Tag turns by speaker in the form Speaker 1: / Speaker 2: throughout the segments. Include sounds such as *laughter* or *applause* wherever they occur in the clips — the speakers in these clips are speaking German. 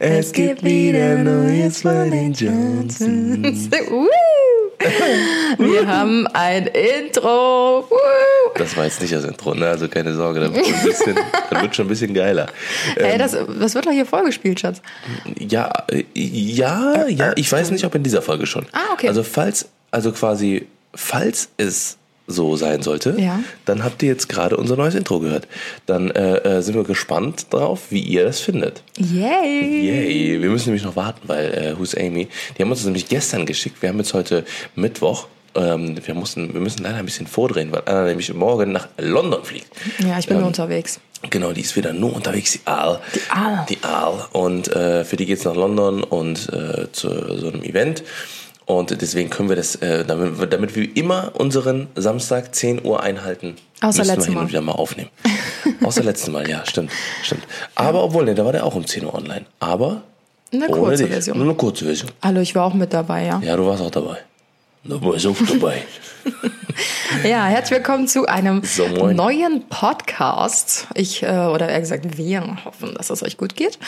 Speaker 1: Es gibt wieder Neues von den Johnsons. Wir haben ein Intro.
Speaker 2: Das war jetzt nicht das Intro, ne? Also keine Sorge, das wird schon ein bisschen, wird schon ein bisschen geiler.
Speaker 1: Hey, das, das wird doch hier vorgespielt, Schatz.
Speaker 2: Ja, äh, ja, ja. Ich weiß nicht, ob in dieser Folge schon.
Speaker 1: Ah, okay.
Speaker 2: Also falls, also quasi, falls es so sein sollte,
Speaker 1: Ja.
Speaker 2: dann habt ihr jetzt gerade unser neues Intro gehört. Dann äh, äh, sind wir gespannt drauf, wie ihr das findet.
Speaker 1: Yay!
Speaker 2: Yay, wir müssen nämlich noch warten, weil äh, Who's Amy, die haben uns das nämlich gestern geschickt. Wir haben jetzt heute Mittwoch. Ähm, wir, mussten, wir müssen leider ein bisschen vordrehen, weil Anna nämlich morgen nach London fliegt.
Speaker 1: Ja, ich bin nur unterwegs.
Speaker 2: Genau, die ist wieder nur unterwegs, die Aal.
Speaker 1: Die Aal.
Speaker 2: Die Aal. Und äh, für die geht's nach London und äh, zu so einem Event. Und deswegen können wir das, äh, damit, wir- damit wir immer unseren Samstag 10 Uhr einhalten,
Speaker 1: Außer
Speaker 2: müssen wir hin und wieder mal aufnehmen. Außer letzten Mal, ja, stimmt. stimmt. Aber obwohl, ne, da war der auch um 10 Uhr online. Aber
Speaker 1: Eine kurze
Speaker 2: dich.
Speaker 1: Version.
Speaker 2: Nur eine kurze Version.
Speaker 1: Hallo, ich war auch mit dabei, ja.
Speaker 2: Ja, du warst auch dabei. Du warst auch dabei.
Speaker 1: Ja, herzlich willkommen zu einem
Speaker 2: So,
Speaker 1: neuen Podcast. Ich, äh, oder eher gesagt, wir hoffen, dass es euch gut geht.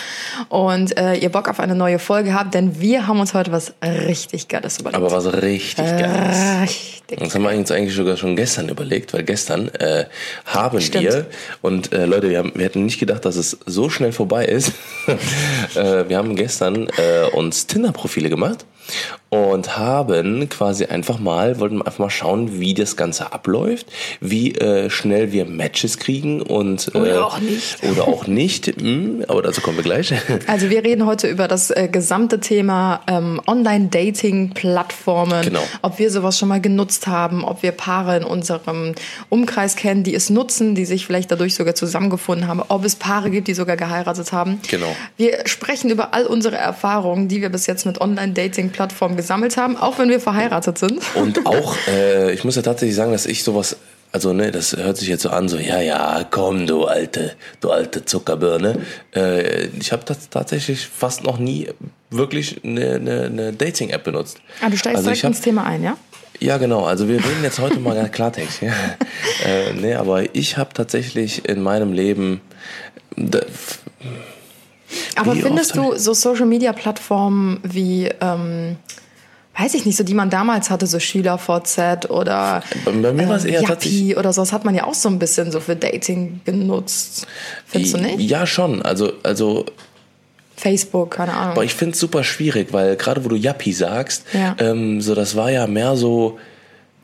Speaker 1: Und äh, ihr Bock auf eine neue Folge habt, denn wir haben uns heute was richtig Geiles überlegt.
Speaker 2: Aber was richtig geil
Speaker 1: Richtig.
Speaker 2: Das haben wir uns eigentlich sogar schon gestern überlegt, weil gestern äh, haben
Speaker 1: Stimmt.
Speaker 2: wir, und äh, Leute, wir, haben, wir hätten nicht gedacht, dass es so schnell vorbei ist. *laughs* äh, wir haben gestern äh, uns Tinder-Profile gemacht und haben quasi einfach mal, wollten einfach mal schauen, wie das Ganze abläuft, wie äh, schnell wir Matches kriegen und äh,
Speaker 1: Oder auch nicht.
Speaker 2: Oder auch nicht, hm, aber dazu kommen wir gleich. *laughs*
Speaker 1: Also wir reden heute über das äh, gesamte Thema ähm, Online-Dating-Plattformen.
Speaker 2: Genau.
Speaker 1: Ob wir sowas schon mal genutzt haben, ob wir Paare in unserem Umkreis kennen, die es nutzen, die sich vielleicht dadurch sogar zusammengefunden haben, ob es Paare gibt, die sogar geheiratet haben.
Speaker 2: Genau.
Speaker 1: Wir sprechen über all unsere Erfahrungen, die wir bis jetzt mit Online-Dating-Plattformen gesammelt haben, auch wenn wir verheiratet sind.
Speaker 2: Und *laughs* auch, äh, ich muss ja tatsächlich sagen, dass ich sowas, also ne, das hört sich jetzt so an, so, ja, ja, komm, du alte, du alte Zuckerbirne. Äh, ich habe tatsächlich fast noch nie wirklich eine, eine, eine Dating-App benutzt.
Speaker 1: Ah, du steigst
Speaker 2: also
Speaker 1: direkt
Speaker 2: hab,
Speaker 1: ins Thema ein, ja?
Speaker 2: Ja, genau. Also wir reden jetzt heute mal Klartext. Ja. *laughs* äh, nee, aber ich habe tatsächlich in meinem Leben
Speaker 1: Aber
Speaker 2: Wie
Speaker 1: findest du so Social Media Plattformen wie, ähm, weiß ich nicht, so die man damals hatte, so SchülerVZ oder
Speaker 2: Bei- mir war es eher
Speaker 1: Yappi oder so, das hat man ja auch so ein bisschen so für Dating genutzt. Findest du nicht?
Speaker 2: Ja, schon. Also, also
Speaker 1: Facebook, keine Ahnung.
Speaker 2: Aber ich finde es super schwierig, weil gerade wo du Yappi sagst,
Speaker 1: Ja.
Speaker 2: ähm, so das war ja mehr so,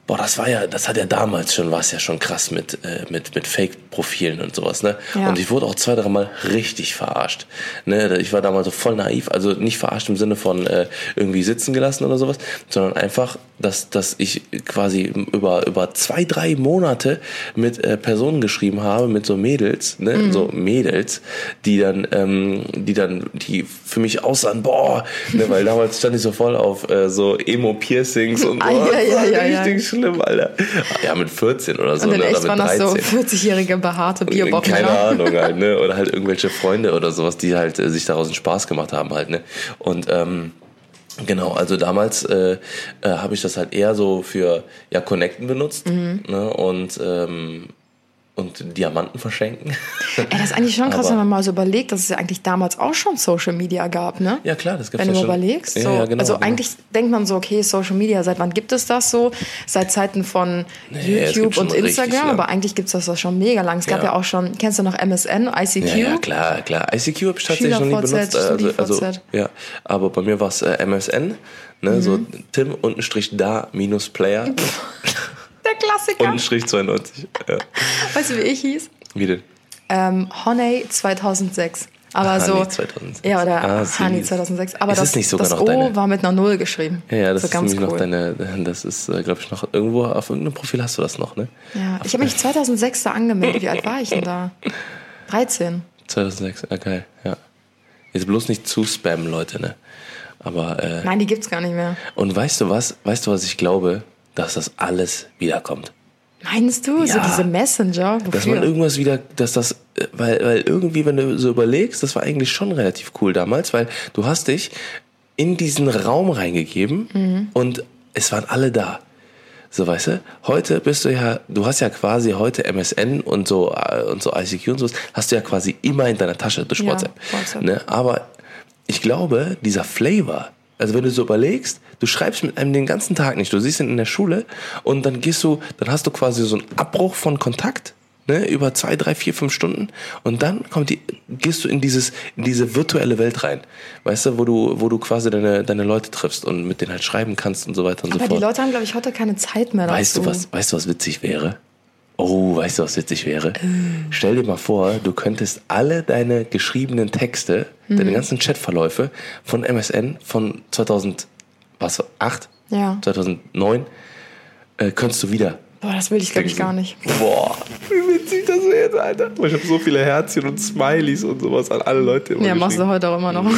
Speaker 2: boah, das war ja, das hat ja damals schon, war es ja schon krass mit, äh, mit, mit Fake-Profilen und sowas, ne?
Speaker 1: Ja.
Speaker 2: Und ich wurde auch zwei, drei Mal richtig verarscht. Ne? Ich war damals so voll naiv, also nicht verarscht im Sinne von äh, irgendwie sitzen gelassen oder sowas, sondern einfach, dass, dass ich quasi über, über zwei, drei Monate mit äh, Personen geschrieben habe, mit so Mädels, ne?
Speaker 1: Mhm.
Speaker 2: so Mädels, die dann, ähm, die dann, die für mich aussahen, boah, ne? weil damals stand ich so voll auf äh, so Emo-Piercings und *laughs* so.
Speaker 1: Ah, ja, ja, ja.
Speaker 2: richtig schlimm, Alter. Ja, mit 14 oder so,
Speaker 1: Und in
Speaker 2: ne?
Speaker 1: echt
Speaker 2: oder
Speaker 1: waren
Speaker 2: mit
Speaker 1: das
Speaker 2: 13.
Speaker 1: so 40-jährige behaarte Bierbocken.
Speaker 2: Keine
Speaker 1: ja?
Speaker 2: Ahnung *laughs* halt, ne? Oder halt irgendwelche Freunde oder sowas, die halt äh, sich daraus einen Spaß gemacht haben halt, ne? Und ähm, genau, also damals äh, äh, habe ich das halt eher so für ja Connecten benutzt,
Speaker 1: Mhm.
Speaker 2: ne? Und ähm, und Diamanten verschenken.
Speaker 1: Ey, das ist eigentlich schon krass,
Speaker 2: Aber-
Speaker 1: wenn man mal so überlegt, dass es ja eigentlich damals auch schon Social Media gab, ne?
Speaker 2: ja klar, das gibt's
Speaker 1: Wenn
Speaker 2: ja
Speaker 1: du
Speaker 2: schon.
Speaker 1: überlegst,
Speaker 2: ja,
Speaker 1: so,
Speaker 2: ja, genau,
Speaker 1: also
Speaker 2: genau.
Speaker 1: eigentlich denkt man so, okay, Social Media, seit wann gibt es das so? Seit Zeiten von
Speaker 2: Nee, gibt
Speaker 1: YouTube und Instagram, aber eigentlich gibt es das schon mega lang. Es gab
Speaker 2: Ja.
Speaker 1: ja auch schon, kennst du noch MSN, ICQ?
Speaker 2: Ja, ja, klar, klar. ICQ habe ich tatsächlich noch nie benutzt. Also, also,
Speaker 1: StudiVZ.
Speaker 2: ja, aber bei mir war es äh, MSN, ne, so
Speaker 1: Mhm.
Speaker 2: Tim untenstrich *laughs*
Speaker 1: Klassiker.
Speaker 2: untenstrich 92. Ja.
Speaker 1: weißt du, wie ich hieß?
Speaker 2: Wie denn?
Speaker 1: Ähm, Honey 2006. Aber so.
Speaker 2: Honey 2006.
Speaker 1: Ja, oder
Speaker 2: Ah.
Speaker 1: Honey 2006. Aber
Speaker 2: Ist
Speaker 1: das,
Speaker 2: nicht sogar
Speaker 1: das
Speaker 2: noch
Speaker 1: O
Speaker 2: deine-
Speaker 1: war mit einer Null geschrieben.
Speaker 2: Ja, ja, das
Speaker 1: so
Speaker 2: ist
Speaker 1: ganz
Speaker 2: nämlich
Speaker 1: cool.
Speaker 2: noch deine, das ist, glaube ich, noch irgendwo auf irgendeinem Profil hast du das noch, ne?
Speaker 1: Ja, ich habe mich 2006 da angemeldet. Wie alt war ich denn da? *laughs* 13.
Speaker 2: 2006, ah, geil, ja. Jetzt bloß nicht zu spammen, Leute, ne? Aber, äh,
Speaker 1: Nein, die gibt's gar nicht mehr.
Speaker 2: und weißt du was, weißt du, was ich glaube? Dass das alles wiederkommt.
Speaker 1: Meinst du? So
Speaker 2: Ja.
Speaker 1: diese Messenger? Wofür?
Speaker 2: Dass man irgendwas wieder, dass das, äh, weil, weil irgendwie, wenn du so überlegst, das war eigentlich schon relativ cool damals, weil du hast dich in diesen Raum reingegeben
Speaker 1: Mhm.
Speaker 2: und es waren alle da. So, weißt du, heute bist du ja, du hast ja quasi heute MSN und so, äh, und so ICQ und so, hast du ja quasi immer in deiner Tasche durch
Speaker 1: Ja,
Speaker 2: WhatsApp.
Speaker 1: WhatsApp.
Speaker 2: Ne? Aber ich glaube, dieser Flavor, also wenn du so überlegst, du schreibst mit einem den ganzen Tag nicht, du siehst ihn in der Schule und dann gehst du, dann hast du quasi so einen Abbruch von Kontakt, ne, über zwei, drei, vier, fünf Stunden und dann kommt die, gehst du in dieses, in diese virtuelle Welt rein, weißt du, wo du, wo du quasi deine, deine Leute triffst und mit denen halt schreiben kannst und so weiter und
Speaker 1: Aber
Speaker 2: so
Speaker 1: die
Speaker 2: fort.
Speaker 1: Leute haben, glaube ich, heute keine Zeit mehr dazu.
Speaker 2: Weißt du was, weißt du was witzig wäre? Oh, weißt du was witzig wäre? Stell dir mal vor, du könntest alle deine geschriebenen Texte,
Speaker 1: Mhm.
Speaker 2: deine ganzen Chatverläufe von MSN von 2000, was, 8?
Speaker 1: Ja.
Speaker 2: 2009, äh, könntest du wieder.
Speaker 1: Boah, das will ich, glaube ich, gar nicht.
Speaker 2: Boah, wie witzig das wäre, Alter. Ich habe so viele Herzchen und Smileys und sowas an alle Leute. immer
Speaker 1: Ja, machst du heute auch immer noch. *laughs*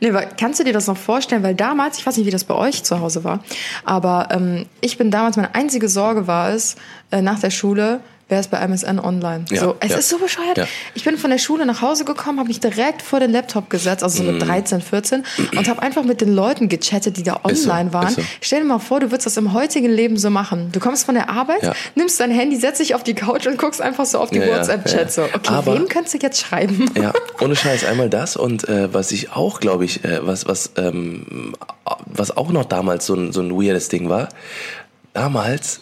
Speaker 1: Nee, aber kannst du dir das noch vorstellen? Weil damals, ich weiß nicht, wie das bei euch zu Hause war, aber ähm, ich bin damals, meine einzige Sorge war es, äh, nach der Schule, wer ist bei MSN online?
Speaker 2: Ja,
Speaker 1: so, es
Speaker 2: ja.
Speaker 1: ist so bescheuert.
Speaker 2: Ja.
Speaker 1: Ich bin von der Schule nach Hause gekommen, habe mich direkt vor den Laptop gesetzt, also so mit 13, 14, und habe einfach mit den Leuten gechattet, die da
Speaker 2: Ist so,
Speaker 1: online waren.
Speaker 2: so.
Speaker 1: Stell dir mal vor, du würdest das im heutigen Leben so machen. Du kommst von der Arbeit, nimmst dein Handy, setzt dich auf die Couch und guckst einfach so auf die WhatsApp-Chats. So, okay,
Speaker 2: Aber-
Speaker 1: wem könntest du jetzt schreiben?
Speaker 2: Ja, *laughs* ohne Scheiß, einmal das und äh, was ich auch, glaube ich, äh, was, was, ähm, was auch noch damals so ein, so ein weirdes Ding war, damals,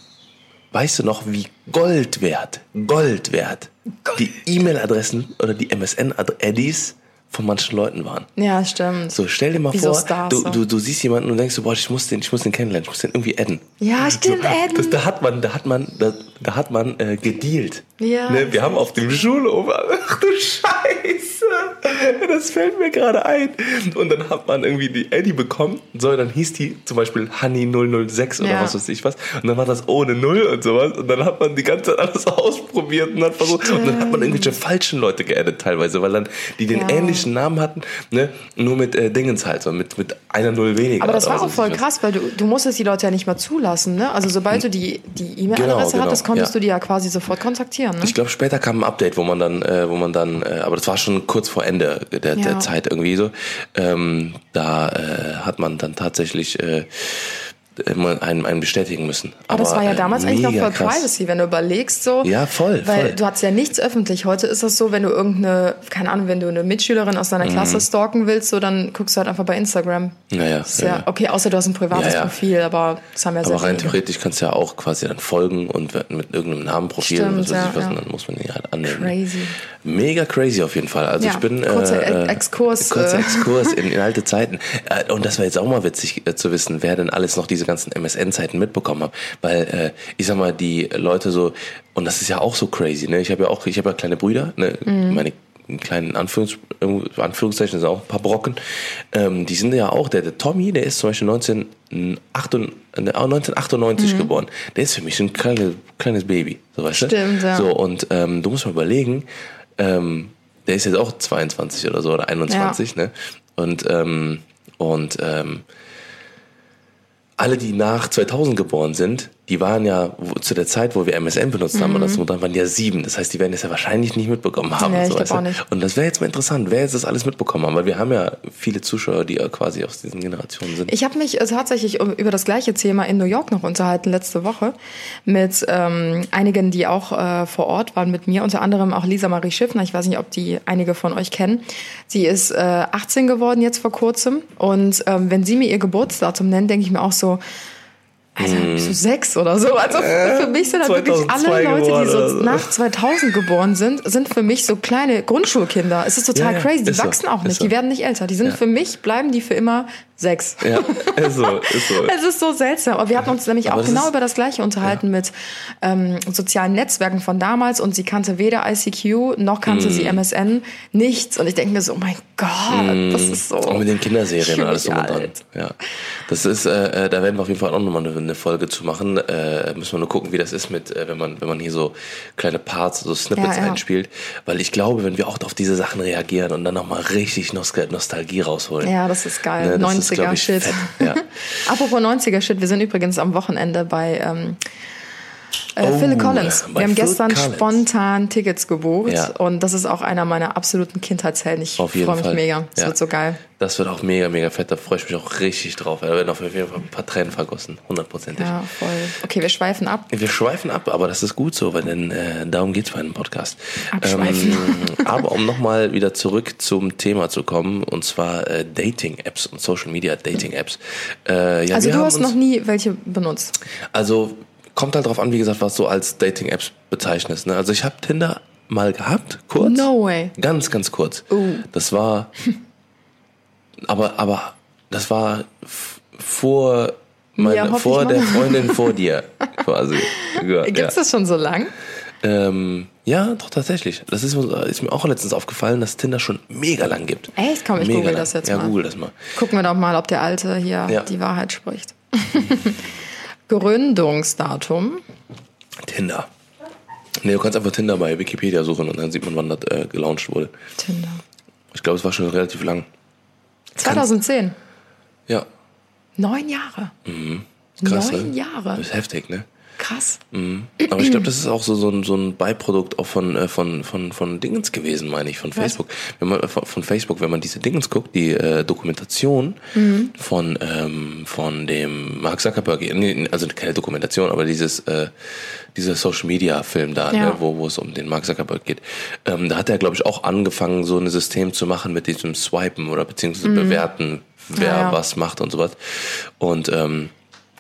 Speaker 2: weißt du noch, wie Gold wert, Gold wert, die E-Mail-Adressen oder die MSN-Addies von manchen Leuten waren.
Speaker 1: Ja, stimmt.
Speaker 2: So, stell dir mal
Speaker 1: Wie so
Speaker 2: vor,
Speaker 1: Stars,
Speaker 2: du,
Speaker 1: so.
Speaker 2: du, du siehst jemanden und denkst so, boah, ich muss den, ich muss den kennenlernen, ich muss den irgendwie adden.
Speaker 1: Ja, stimmt,
Speaker 2: So,
Speaker 1: adden.
Speaker 2: Das, da hat man, da hat man, da, da hat man äh, gedealt.
Speaker 1: Ja.
Speaker 2: Ne, wir haben auf dem Schulhof, ach du Scheiße, *laughs* das fällt mir gerade ein. Und dann hat man irgendwie die Eddie bekommen, so, dann hieß die zum Beispiel Honey 006 oder
Speaker 1: Ja.
Speaker 2: was weiß ich was. Und dann war das ohne Null und sowas. Und dann hat man die ganze Zeit alles *laughs* ausprobiert und hat versucht. Und dann hat man irgendwelche falschen Leute geaddet teilweise, weil dann die den
Speaker 1: Ja.
Speaker 2: ähnlichen Namen hatten, ne, nur mit äh, Dingens halt, so mit, mit einer Null weniger.
Speaker 1: Aber das war auch voll krass, weil du, du musstest die Leute ja nicht mehr zulassen. Ne? Also sobald du die die E-Mail-Adresse
Speaker 2: Genau, genau,
Speaker 1: hattest, konntest
Speaker 2: ja.
Speaker 1: du die ja quasi sofort kontaktieren. Ne?
Speaker 2: Ich glaube, später kam ein Update, wo man dann, äh, wo man dann, äh, aber das war schon kurz vor Ende der,
Speaker 1: Ja.
Speaker 2: der Zeit irgendwie so. Ähm, da äh, hat man dann tatsächlich äh, immer einen, einen bestätigen müssen.
Speaker 1: Aber das war ja
Speaker 2: äh,
Speaker 1: damals eigentlich noch voll
Speaker 2: krass.
Speaker 1: Privacy, wenn du überlegst so.
Speaker 2: Ja, voll,
Speaker 1: Weil
Speaker 2: voll.
Speaker 1: du hattest ja nichts öffentlich. Heute ist das so, wenn du irgendeine, keine Ahnung, wenn du eine Mitschülerin aus deiner
Speaker 2: Mhm.
Speaker 1: Klasse stalken willst, so dann guckst du halt einfach bei Instagram.
Speaker 2: Naja, ja,
Speaker 1: ja, okay, außer du hast ein privates
Speaker 2: Ja, ja.
Speaker 1: Profil, aber das haben ja sehr
Speaker 2: Aber rein theoretisch kannst du ja auch quasi dann folgen und mit irgendeinem Namenprofil
Speaker 1: Stimmt,
Speaker 2: und was weiß ich was, und dann muss man die halt annehmen.
Speaker 1: Crazy.
Speaker 2: Mega crazy auf jeden Fall. Also ich bin
Speaker 1: kurzer
Speaker 2: äh, äh,
Speaker 1: Exkurs,
Speaker 2: kurzer
Speaker 1: äh.
Speaker 2: Exkurs in, in alte Zeiten. Und das war jetzt auch mal witzig äh, zu wissen, wer denn alles noch diese ganzen MSN-Zeiten mitbekommen hat. Weil äh, ich sag mal, die Leute so und das ist ja auch so crazy. Ne? Ich habe ja auch, ich habe ja kleine Brüder. Ne?
Speaker 1: Mhm.
Speaker 2: Meine kleinen Anführungs Anführungszeichen sind auch ein paar Brocken. Ähm, die sind ja auch, der, der Tommy, der ist zum Beispiel 1998, äh, 1998
Speaker 1: Mhm.
Speaker 2: geboren. Der ist für mich so ein kleines, kleines Baby. So, weißt du?
Speaker 1: Stimmt, ja.
Speaker 2: So, und ähm, du musst mal überlegen, ähm, der ist jetzt auch 22 oder so oder 21, ne? Und, ähm, und ähm, alle, die nach 2000 geboren sind, die waren ja wo, zu der Zeit, wo wir MSN benutzt haben, oder so, dann waren die ja sieben. Das heißt, die werden das ja wahrscheinlich nicht mitbekommen haben.
Speaker 1: Nee, ich
Speaker 2: so, weißt du?
Speaker 1: auch nicht.
Speaker 2: Und das wäre jetzt mal interessant, wer jetzt das alles mitbekommen haben, weil wir haben ja viele Zuschauer, die ja quasi aus diesen Generationen sind.
Speaker 1: Ich habe mich äh, tatsächlich über das gleiche Thema in New York noch unterhalten letzte Woche mit ähm, einigen, die auch äh, vor Ort waren mit mir, unter anderem auch Lisa Marie Schiffner. Ich weiß nicht, ob die einige von euch kennen. Sie ist äh, 18 geworden jetzt vor kurzem und ähm, wenn sie mir ihr Geburtsdatum nennt, denke ich mir auch so, also so sechs oder so. Also für mich sind halt wirklich
Speaker 2: 2002
Speaker 1: alle Leute, die
Speaker 2: geboren
Speaker 1: so
Speaker 2: so.
Speaker 1: nach 2000 geboren sind, sind für mich so kleine Grundschulkinder. Es ist total
Speaker 2: Ja, ja,
Speaker 1: crazy. Die
Speaker 2: ist so,
Speaker 1: wachsen auch nicht.
Speaker 2: so.
Speaker 1: Die werden nicht älter. Die sind für mich, bleiben die für immer sechs.
Speaker 2: Ja, ist so, ist so. *laughs*
Speaker 1: Es ist so seltsam. Aber wir hatten uns nämlich
Speaker 2: Aber
Speaker 1: auch genau
Speaker 2: ist-
Speaker 1: über das Gleiche unterhalten mit ähm, sozialen Netzwerken von damals und sie kannte weder ICQ noch kannte
Speaker 2: Mm.
Speaker 1: sie MSN. Nichts. Und ich denke mir so, oh mein Gott, das ist so.
Speaker 2: Auch mit den Kinderserien und alles
Speaker 1: mich
Speaker 2: und dran. Ja. Das ist, äh, äh, da werden wir auf jeden Fall auch nochmal eine, eine Folge zu machen. Äh, müssen wir nur gucken, wie das ist mit, äh, wenn man, wenn man hier so kleine Parts, so Snippets
Speaker 1: Ja, ja.
Speaker 2: einspielt. Weil ich glaube, wenn wir auch auf diese Sachen reagieren und dann nochmal richtig Nostal Nostalgie rausholen.
Speaker 1: Ja, das ist geil.
Speaker 2: Ne, das ist, glaub ich,
Speaker 1: 90er-Shit.
Speaker 2: fett. Ja. *laughs*
Speaker 1: Apropos 90er-Shit, wir sind übrigens am Wochenende bei ähm, Äh,
Speaker 2: Oh,
Speaker 1: Phil Collins.
Speaker 2: bei
Speaker 1: Wir haben
Speaker 2: Phil
Speaker 1: gestern
Speaker 2: Collins.
Speaker 1: spontan Tickets gebucht
Speaker 2: Ja.
Speaker 1: und das ist auch einer meiner absoluten Kindheitshelden. Ich freue mich
Speaker 2: Fall.
Speaker 1: mega. Das
Speaker 2: Ja.
Speaker 1: wird so geil.
Speaker 2: Das wird auch mega, mega fett. Da freue ich mich auch richtig drauf. Da werden auf jeden Fall ein paar Tränen vergossen. Hundertprozentig.
Speaker 1: Ja, voll. Okay, wir schweifen ab.
Speaker 2: Wir schweifen ab, aber das ist gut so, weil denn äh, darum geht's bei einem Podcast.
Speaker 1: Abschweifen.
Speaker 2: Ähm, aber um nochmal wieder zurück zum Thema zu kommen, und zwar äh, Dating-Apps und Social-Media-Dating-Apps. Äh, ja,
Speaker 1: Also du hast noch nie welche benutzt.
Speaker 2: Also kommt halt drauf an, wie gesagt, was du als Dating-Apps bezeichnest. Ne? Also ich habe Tinder mal gehabt, kurz.
Speaker 1: No way.
Speaker 2: Ganz, ganz kurz. Das war, *laughs* aber, aber das war vor, meine,
Speaker 1: Ja,
Speaker 2: vor der Freundin vor dir, *laughs* quasi. Ja,
Speaker 1: Gibt's
Speaker 2: ja.
Speaker 1: das schon so lang?
Speaker 2: Ähm, ja, doch tatsächlich. Das ist, ist mir auch letztens aufgefallen, dass Tinder schon mega lang gibt.
Speaker 1: Echt? Komm, ich
Speaker 2: mega
Speaker 1: google
Speaker 2: lang.
Speaker 1: das jetzt
Speaker 2: ja,
Speaker 1: mal.
Speaker 2: google das mal.
Speaker 1: Gucken wir doch mal, ob der Alte hier
Speaker 2: Ja.
Speaker 1: die Wahrheit spricht. *laughs* Gründungsdatum.
Speaker 2: Tinder. Nee, du kannst einfach Tinder bei Wikipedia suchen und dann sieht man, wann das äh, gelauncht wurde.
Speaker 1: Tinder.
Speaker 2: Ich glaube, es war schon relativ lang.
Speaker 1: 2010.
Speaker 2: Ja,
Speaker 1: Neun Jahre.
Speaker 2: krass.
Speaker 1: Neun
Speaker 2: ne?
Speaker 1: Jahre.
Speaker 2: Das ist heftig, ne?
Speaker 1: Krass.
Speaker 2: Aber ich glaube, das ist auch so, so, ein, so ein Beiprodukt auch von, äh, von, von, von Dingens gewesen, meine ich, von Facebook. Wenn man, äh, von, Facebook, wenn man diese Dingens guckt, die äh, Dokumentation von, ähm, von dem Mark Zuckerberg, nee, also keine Dokumentation, aber dieses, äh, dieser Social Media Film da,
Speaker 1: Ja.
Speaker 2: ne, wo, wo es um den Mark Zuckerberg geht, ähm, da hat er, glaube ich, auch angefangen, so ein System zu machen mit diesem Swipen oder beziehungsweise bewerten, wer
Speaker 1: Ja, ja.
Speaker 2: was macht und sowas. Und ähm,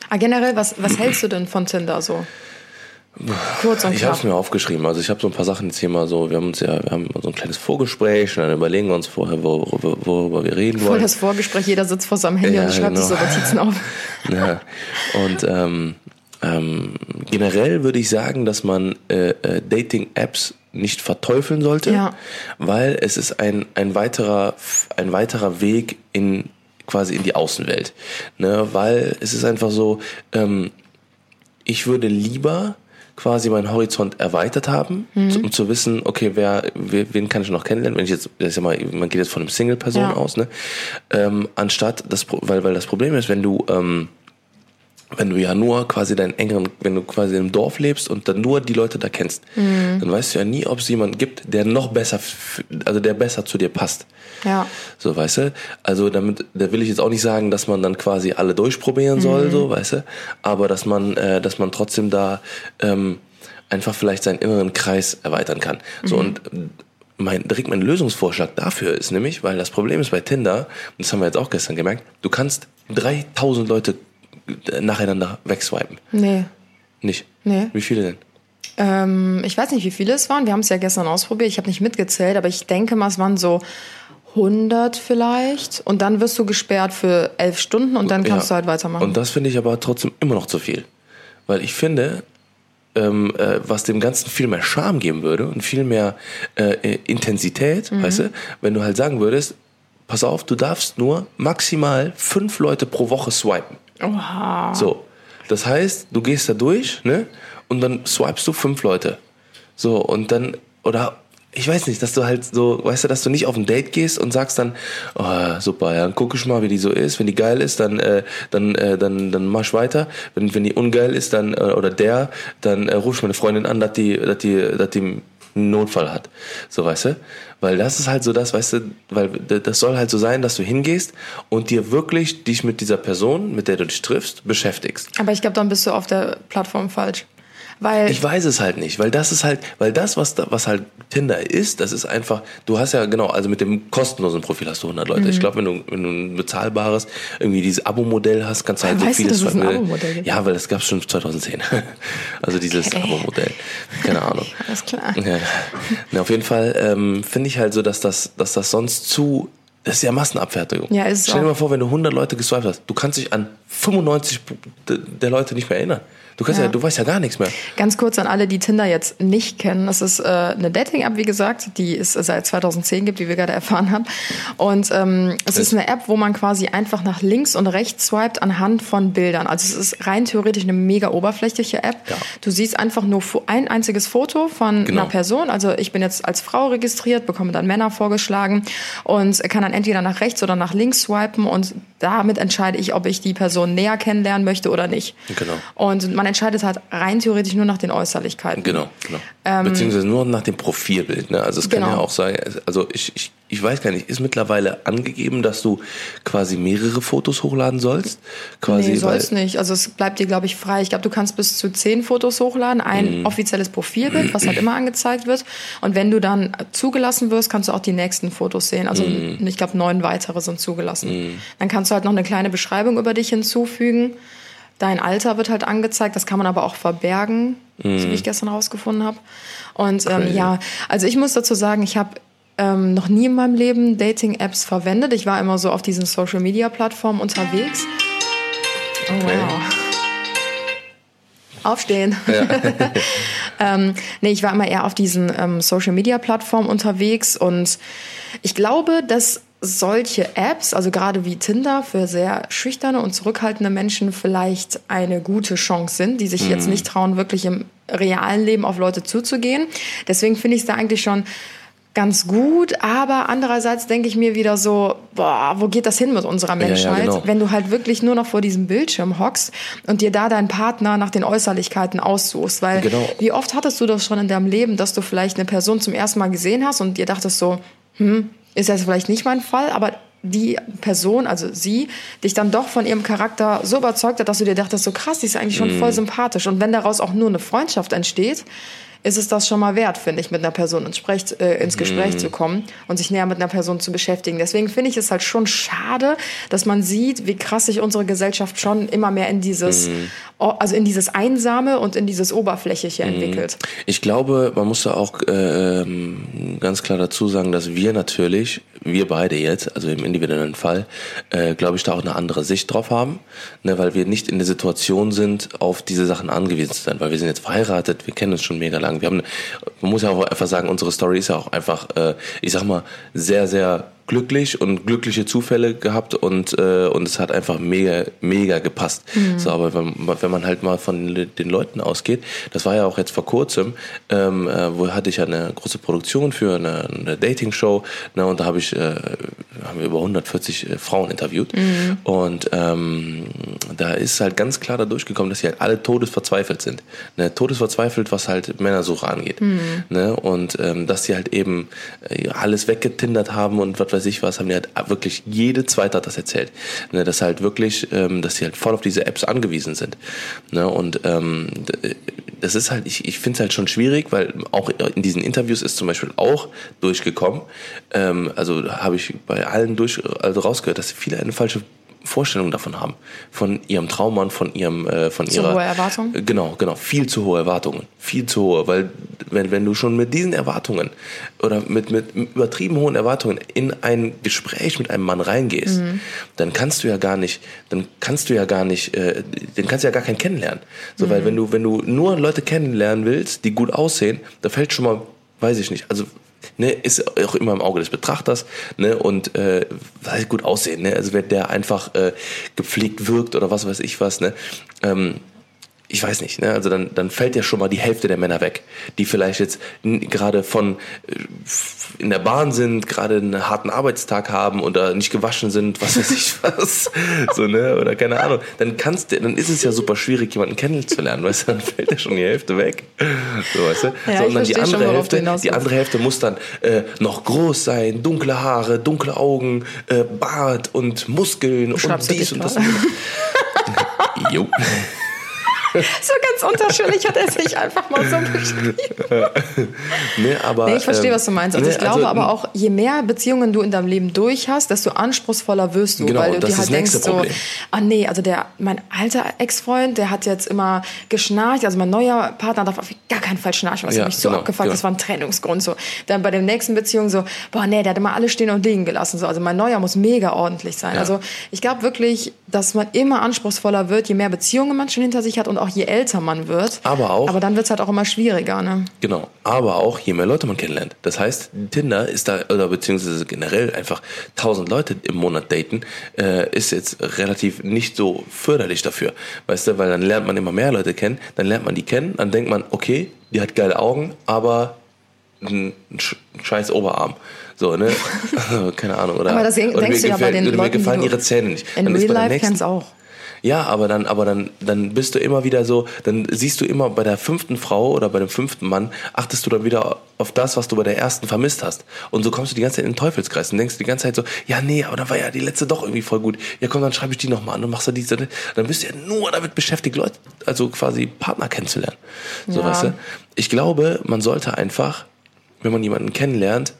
Speaker 1: Ah, generell, was, was *clears throat* hältst du denn von Tinder so? Kurz und
Speaker 2: Ich habe es
Speaker 1: knapp.
Speaker 2: mir aufgeschrieben. Also ich habe so ein paar Sachen jetzt hier mal so. Wir haben uns ja, wir haben so ein kleines Vorgespräch und dann überlegen wir uns vorher, wo- worüber, worüber wir reden
Speaker 1: Voll
Speaker 2: wollen.
Speaker 1: das Vorgespräch, jeder sitzt vor seinem Handy
Speaker 2: Ja,
Speaker 1: und schreibt sich so
Speaker 2: genau.
Speaker 1: Notizen auf. *laughs*
Speaker 2: Ja. Und ähm, ähm, generell würde ich sagen, dass man äh, äh, Dating-Apps nicht verteufeln sollte,
Speaker 1: Ja.
Speaker 2: weil es ist ein, ein weiterer ein weiterer Weg in quasi in die Außenwelt, ne? Weil es ist einfach so, ähm, ich würde lieber quasi meinen Horizont erweitert haben, zu- um zu wissen, okay, wer, wen kann ich noch kennenlernen, wenn ich jetzt, das ist ja mal, man geht jetzt von einem Single-Person
Speaker 1: Ja.
Speaker 2: aus, ne? Ähm, anstatt das, weil, weil das Problem ist, wenn du, ähm, wenn du ja nur quasi deinen engeren, wenn du quasi im Dorf lebst und dann nur die Leute da kennst, dann weißt du ja nie, ob es jemanden gibt, der noch besser, also der besser zu dir passt.
Speaker 1: Ja.
Speaker 2: So, weißt du? Also damit, da will ich jetzt auch nicht sagen, dass man dann quasi alle durchprobieren soll, so, weißt du? Aber dass man, äh, dass man trotzdem da ähm, einfach vielleicht seinen inneren Kreis erweitern kann. So und äh, mein, direkt mein Lösungsvorschlag dafür ist nämlich, weil das Problem ist bei Tinder, das haben wir jetzt auch gestern gemerkt, du kannst 3000 Leute nacheinander wegswipen.
Speaker 1: Nee.
Speaker 2: Nicht?
Speaker 1: Nee.
Speaker 2: Wie viele denn?
Speaker 1: Ähm, ich weiß nicht, wie viele es waren. Wir haben es ja gestern ausprobiert. Ich habe nicht mitgezählt, aber ich denke mal, es waren so 100 vielleicht. Und dann wirst du gesperrt für elf Stunden und dann kannst
Speaker 2: Ja.
Speaker 1: du halt weitermachen.
Speaker 2: Und das finde ich aber trotzdem immer noch zu viel. Weil ich finde, ähm, äh, was dem Ganzen viel mehr Charme geben würde und viel mehr äh, äh, Intensität,
Speaker 1: Mhm.
Speaker 2: weißt du, wenn du halt sagen würdest, pass auf, du darfst nur maximal fünf Leute pro Woche swipen.
Speaker 1: Oha.
Speaker 2: So. Das heißt, du gehst da durch, ne? Und dann swipest du fünf Leute. So, und dann, oder ich weiß nicht, dass du halt so, weißt du, dass du nicht auf ein Date gehst und sagst dann, oh, super, ja, dann guck ich mal, wie die so ist. Wenn die geil ist, dann, äh, dann, äh, dann, dann mach weiter. Wenn, wenn die ungeil ist, dann, äh, oder der, dann äh, ruf ich meine Freundin an, dass die, dass die, dass die einen Notfall hat. So, weißt du? Weil das ist halt so das, weißt du, weil das soll halt so sein, dass du hingehst und dir wirklich dich mit dieser Person, mit der du dich triffst, beschäftigst.
Speaker 1: Aber ich glaube, dann bist du auf der Plattform falsch. Weil
Speaker 2: Ich weiß es halt nicht, weil das ist halt, weil das, was, da, was halt Tinder ist, das ist einfach, du hast ja, genau, also mit dem kostenlosen Profil hast du 100 Leute.
Speaker 1: Mhm.
Speaker 2: Ich glaube, wenn du, wenn du ein bezahlbares, irgendwie dieses Abo-Modell hast, kannst du halt so
Speaker 1: du,
Speaker 2: vieles
Speaker 1: es ein?
Speaker 2: Ja, weil das gab es schon 2010. *laughs* Also dieses
Speaker 1: Okay.
Speaker 2: Abo-Modell. Keine Ahnung. *laughs*
Speaker 1: alles klar.
Speaker 2: Ja. Na, auf jeden Fall ähm, finde ich halt so, dass das, dass das sonst zu. Das ist ja Massenabfertigung.
Speaker 1: Ja, ist
Speaker 2: Stell dir
Speaker 1: auch.
Speaker 2: mal vor, wenn du 100 Leute geswiped hast, du kannst dich an 95 der- der Leute nicht mehr erinnern. Du kannst ja,
Speaker 1: Ja.
Speaker 2: du weißt ja gar nichts mehr.
Speaker 1: Ganz kurz an alle, die Tinder jetzt nicht kennen. Das ist äh, eine Dating-App, wie gesagt, die es seit 2010 gibt, wie wir gerade erfahren haben. Und ähm, es ist eine App, wo man quasi einfach nach links und rechts swiped anhand von Bildern. Also es ist rein theoretisch eine mega oberflächliche App.
Speaker 2: Ja.
Speaker 1: Du siehst einfach nur ein einziges Foto von
Speaker 2: Genau.
Speaker 1: einer Person. Also ich bin jetzt als Frau registriert, bekomme dann Männer vorgeschlagen und kann dann entweder nach rechts oder nach links swipen und damit entscheide ich, ob ich die Person näher kennenlernen möchte oder nicht.
Speaker 2: Genau.
Speaker 1: Und man entscheidet halt rein theoretisch nur nach den Äußerlichkeiten.
Speaker 2: Genau, genau. Ähm, Beziehungsweise nur nach dem Profilbild. Ne? Also es kann genau. ja auch sein, also ich, ich, ich weiß gar nicht, ist mittlerweile angegeben, dass du quasi mehrere Fotos hochladen sollst? Quasi,
Speaker 1: nee, sollst nicht. Also es bleibt dir, glaube ich, frei. Ich glaube, du kannst bis zu zehn Fotos hochladen, ein mm. offizielles Profilbild, was halt immer angezeigt wird. Und wenn du dann zugelassen wirst, kannst du auch die nächsten Fotos sehen. Also mm. ich glaube, neun weitere sind zugelassen. Mm. Dann kannst du halt noch eine kleine Beschreibung über dich hinzufügen. Dein Alter wird halt angezeigt, das kann man aber auch verbergen, mm. so wie ich gestern rausgefunden habe. Und ähm, ja, also ich muss dazu sagen, ich habe ähm, noch nie in meinem Leben Dating-Apps verwendet. Ich war immer so auf diesen Social-Media-Plattformen unterwegs. Oh, wow. Aufstehen. Ja. *laughs* ähm, nee, ich war immer eher auf diesen ähm, Social-Media-Plattformen unterwegs und ich glaube, dass solche Apps, also gerade wie Tinder, für sehr schüchterne und zurückhaltende Menschen vielleicht eine gute Chance sind, die sich mhm. jetzt nicht trauen, wirklich im realen Leben auf Leute zuzugehen. Deswegen finde ich es da eigentlich schon ganz gut, aber andererseits denke ich mir wieder so, boah, wo geht das hin mit unserer Menschheit, ja, ja, genau. wenn du halt wirklich nur noch vor diesem Bildschirm hockst und dir da deinen Partner nach den Äußerlichkeiten aussuchst, weil genau. wie oft hattest du das schon in deinem Leben, dass du vielleicht eine Person zum ersten Mal gesehen hast und dir dachtest so, hm, ist das vielleicht nicht mein Fall, aber die Person, also sie, dich dann doch von ihrem Charakter so überzeugt hat, dass du dir dachtest, so krass, die ist eigentlich schon mm. voll sympathisch. Und wenn daraus auch nur eine Freundschaft entsteht, ist es das schon mal wert, finde ich, mit einer Person ins, Sprech, äh, ins Gespräch mm. zu kommen und sich näher mit einer Person zu beschäftigen. Deswegen finde ich es halt schon schade, dass man sieht, wie krass sich unsere Gesellschaft schon immer mehr in dieses, mm. also in dieses Einsame und in dieses Oberflächliche mm. entwickelt.
Speaker 2: Ich glaube, man muss da auch äh, ähm, ganz klar dazu sagen, dass wir natürlich, wir beide jetzt, also im individuellen Fall, äh, glaube ich, da auch eine andere Sicht drauf haben, ne, weil wir nicht in der Situation sind, auf diese Sachen angewiesen zu sein, weil wir sind jetzt verheiratet, wir kennen uns schon mega sagen. Wir haben, man muss ja auch einfach sagen, unsere Story ist ja auch einfach, äh, ich sag mal, sehr, sehr glücklich und glückliche Zufälle gehabt und äh, und es hat einfach mega mega gepasst. Mhm. So, aber wenn, wenn man halt mal von den Leuten ausgeht, das war ja auch jetzt vor kurzem, ähm, äh, wo hatte ich ja eine große Produktion für eine, eine Dating-Show, ne, und da habe ich äh, haben wir über 140 äh, Frauen interviewt mhm. und ähm, da ist halt ganz klar da durchgekommen, dass sie halt alle todesverzweifelt sind, ne, todesverzweifelt, was halt Männersuche angeht, mhm. ne, und ähm, dass sie halt eben äh, alles weggetindert haben und was weiß ich was, haben die halt wirklich, jede zweite hat das erzählt. Ne, dass halt wirklich, ähm, dass sie halt voll auf diese Apps angewiesen sind. Ne, und ähm, das ist halt, ich, ich finde es halt schon schwierig, weil auch in diesen Interviews ist zum Beispiel auch durchgekommen, ähm, also habe ich bei allen durch, also rausgehört, dass viele eine falsche Vorstellung davon haben, von ihrem Traummann, von ihrem, äh, von
Speaker 1: zu
Speaker 2: ihrer.
Speaker 1: hohe Erwartungen?
Speaker 2: Genau, genau, viel zu hohe Erwartungen, viel zu hohe, weil wenn, wenn du schon mit diesen Erwartungen oder mit, mit übertrieben hohen Erwartungen in ein Gespräch mit einem Mann reingehst, mhm. dann kannst du ja gar nicht, dann kannst du ja gar nicht, äh, dann kannst du ja gar keinen kennenlernen. So, mhm. weil wenn du, wenn du nur Leute kennenlernen willst, die gut aussehen, da fällt schon mal, weiß ich nicht, also ne, ist auch immer im Auge des Betrachters ne, und äh, gut aussehen. Ne? Also wenn der einfach äh, gepflegt wirkt oder was weiß ich was, ne, ähm, ich weiß nicht, ne? also dann, dann fällt ja schon mal die Hälfte der Männer weg, die vielleicht jetzt gerade von äh, in der Bahn sind, gerade einen harten Arbeitstag haben oder nicht gewaschen sind, was weiß ich *laughs* was, so ne oder keine Ahnung. Dann kannst du, dann ist es ja super schwierig, jemanden kennenzulernen, weißt du, dann fällt ja schon die Hälfte weg, so weißt du. Ja, so, und dann die andere schon, Hälfte, die andere Hälfte muss dann äh, noch groß sein, dunkle Haare, dunkle Augen, äh, Bart und Muskeln und dies und das. *laughs* jo.
Speaker 1: So ganz unterschiedlich hat er sich einfach mal so beschrieben.
Speaker 2: nee, aber,
Speaker 1: nee, ich verstehe, ähm, was du meinst. Also nee, ich glaube also, aber auch, je mehr Beziehungen du in deinem Leben durch hast, desto anspruchsvoller wirst du,
Speaker 2: genau,
Speaker 1: weil
Speaker 2: du
Speaker 1: dir halt denkst
Speaker 2: so,
Speaker 1: ah nee, also der, mein alter Ex-Freund, der hat jetzt immer geschnarcht, also mein neuer Partner darf auf gar keinen Fall schnarchen, was ja, mich so genau, abgefuckt, genau. das war ein Trennungsgrund so. Dann bei der nächsten Beziehung so, boah nee, der hat immer alles stehen und liegen gelassen, so. Also mein neuer muss mega ordentlich sein. Ja. Also ich glaube wirklich, dass man immer anspruchsvoller wird, je mehr Beziehungen man schon hinter sich hat und auch je älter man wird.
Speaker 2: Aber auch.
Speaker 1: Aber dann wird es halt auch immer schwieriger, ne?
Speaker 2: Genau. Aber auch je mehr Leute man kennenlernt. Das heißt, Tinder ist da, oder beziehungsweise generell einfach tausend Leute im Monat daten, äh, ist jetzt relativ nicht so förderlich dafür. Weißt du, weil dann lernt man immer mehr Leute kennen, dann lernt man die kennen, dann denkt man, okay, die hat geile Augen, aber sch- scheiß Oberarm. So, ne? *laughs* Also, keine Ahnung. Oder,
Speaker 1: Aber das
Speaker 2: oder
Speaker 1: denkst
Speaker 2: mir
Speaker 1: du ja bei den
Speaker 2: mir
Speaker 1: Leuten, die
Speaker 2: gefallen ihre Zähne nicht.
Speaker 1: In
Speaker 2: Dann
Speaker 1: Real Life kennst auch.
Speaker 2: Ja, aber dann, aber dann, dann bist du immer wieder so, dann siehst du immer bei der fünften Frau oder bei dem fünften Mann, achtest du dann wieder auf das, was du bei der ersten vermisst hast. Und so kommst du die ganze Zeit in den Teufelskreis und denkst die ganze Zeit so, ja, nee, aber dann war ja die letzte doch irgendwie voll gut. Ja, komm, dann schreibe ich die nochmal an und machst du diese. Dann bist du ja nur damit beschäftigt, Leute, also quasi Partner kennenzulernen. So,
Speaker 1: Ja.
Speaker 2: weißt du? Ich glaube, man sollte einfach, wenn man jemanden kennenlernt,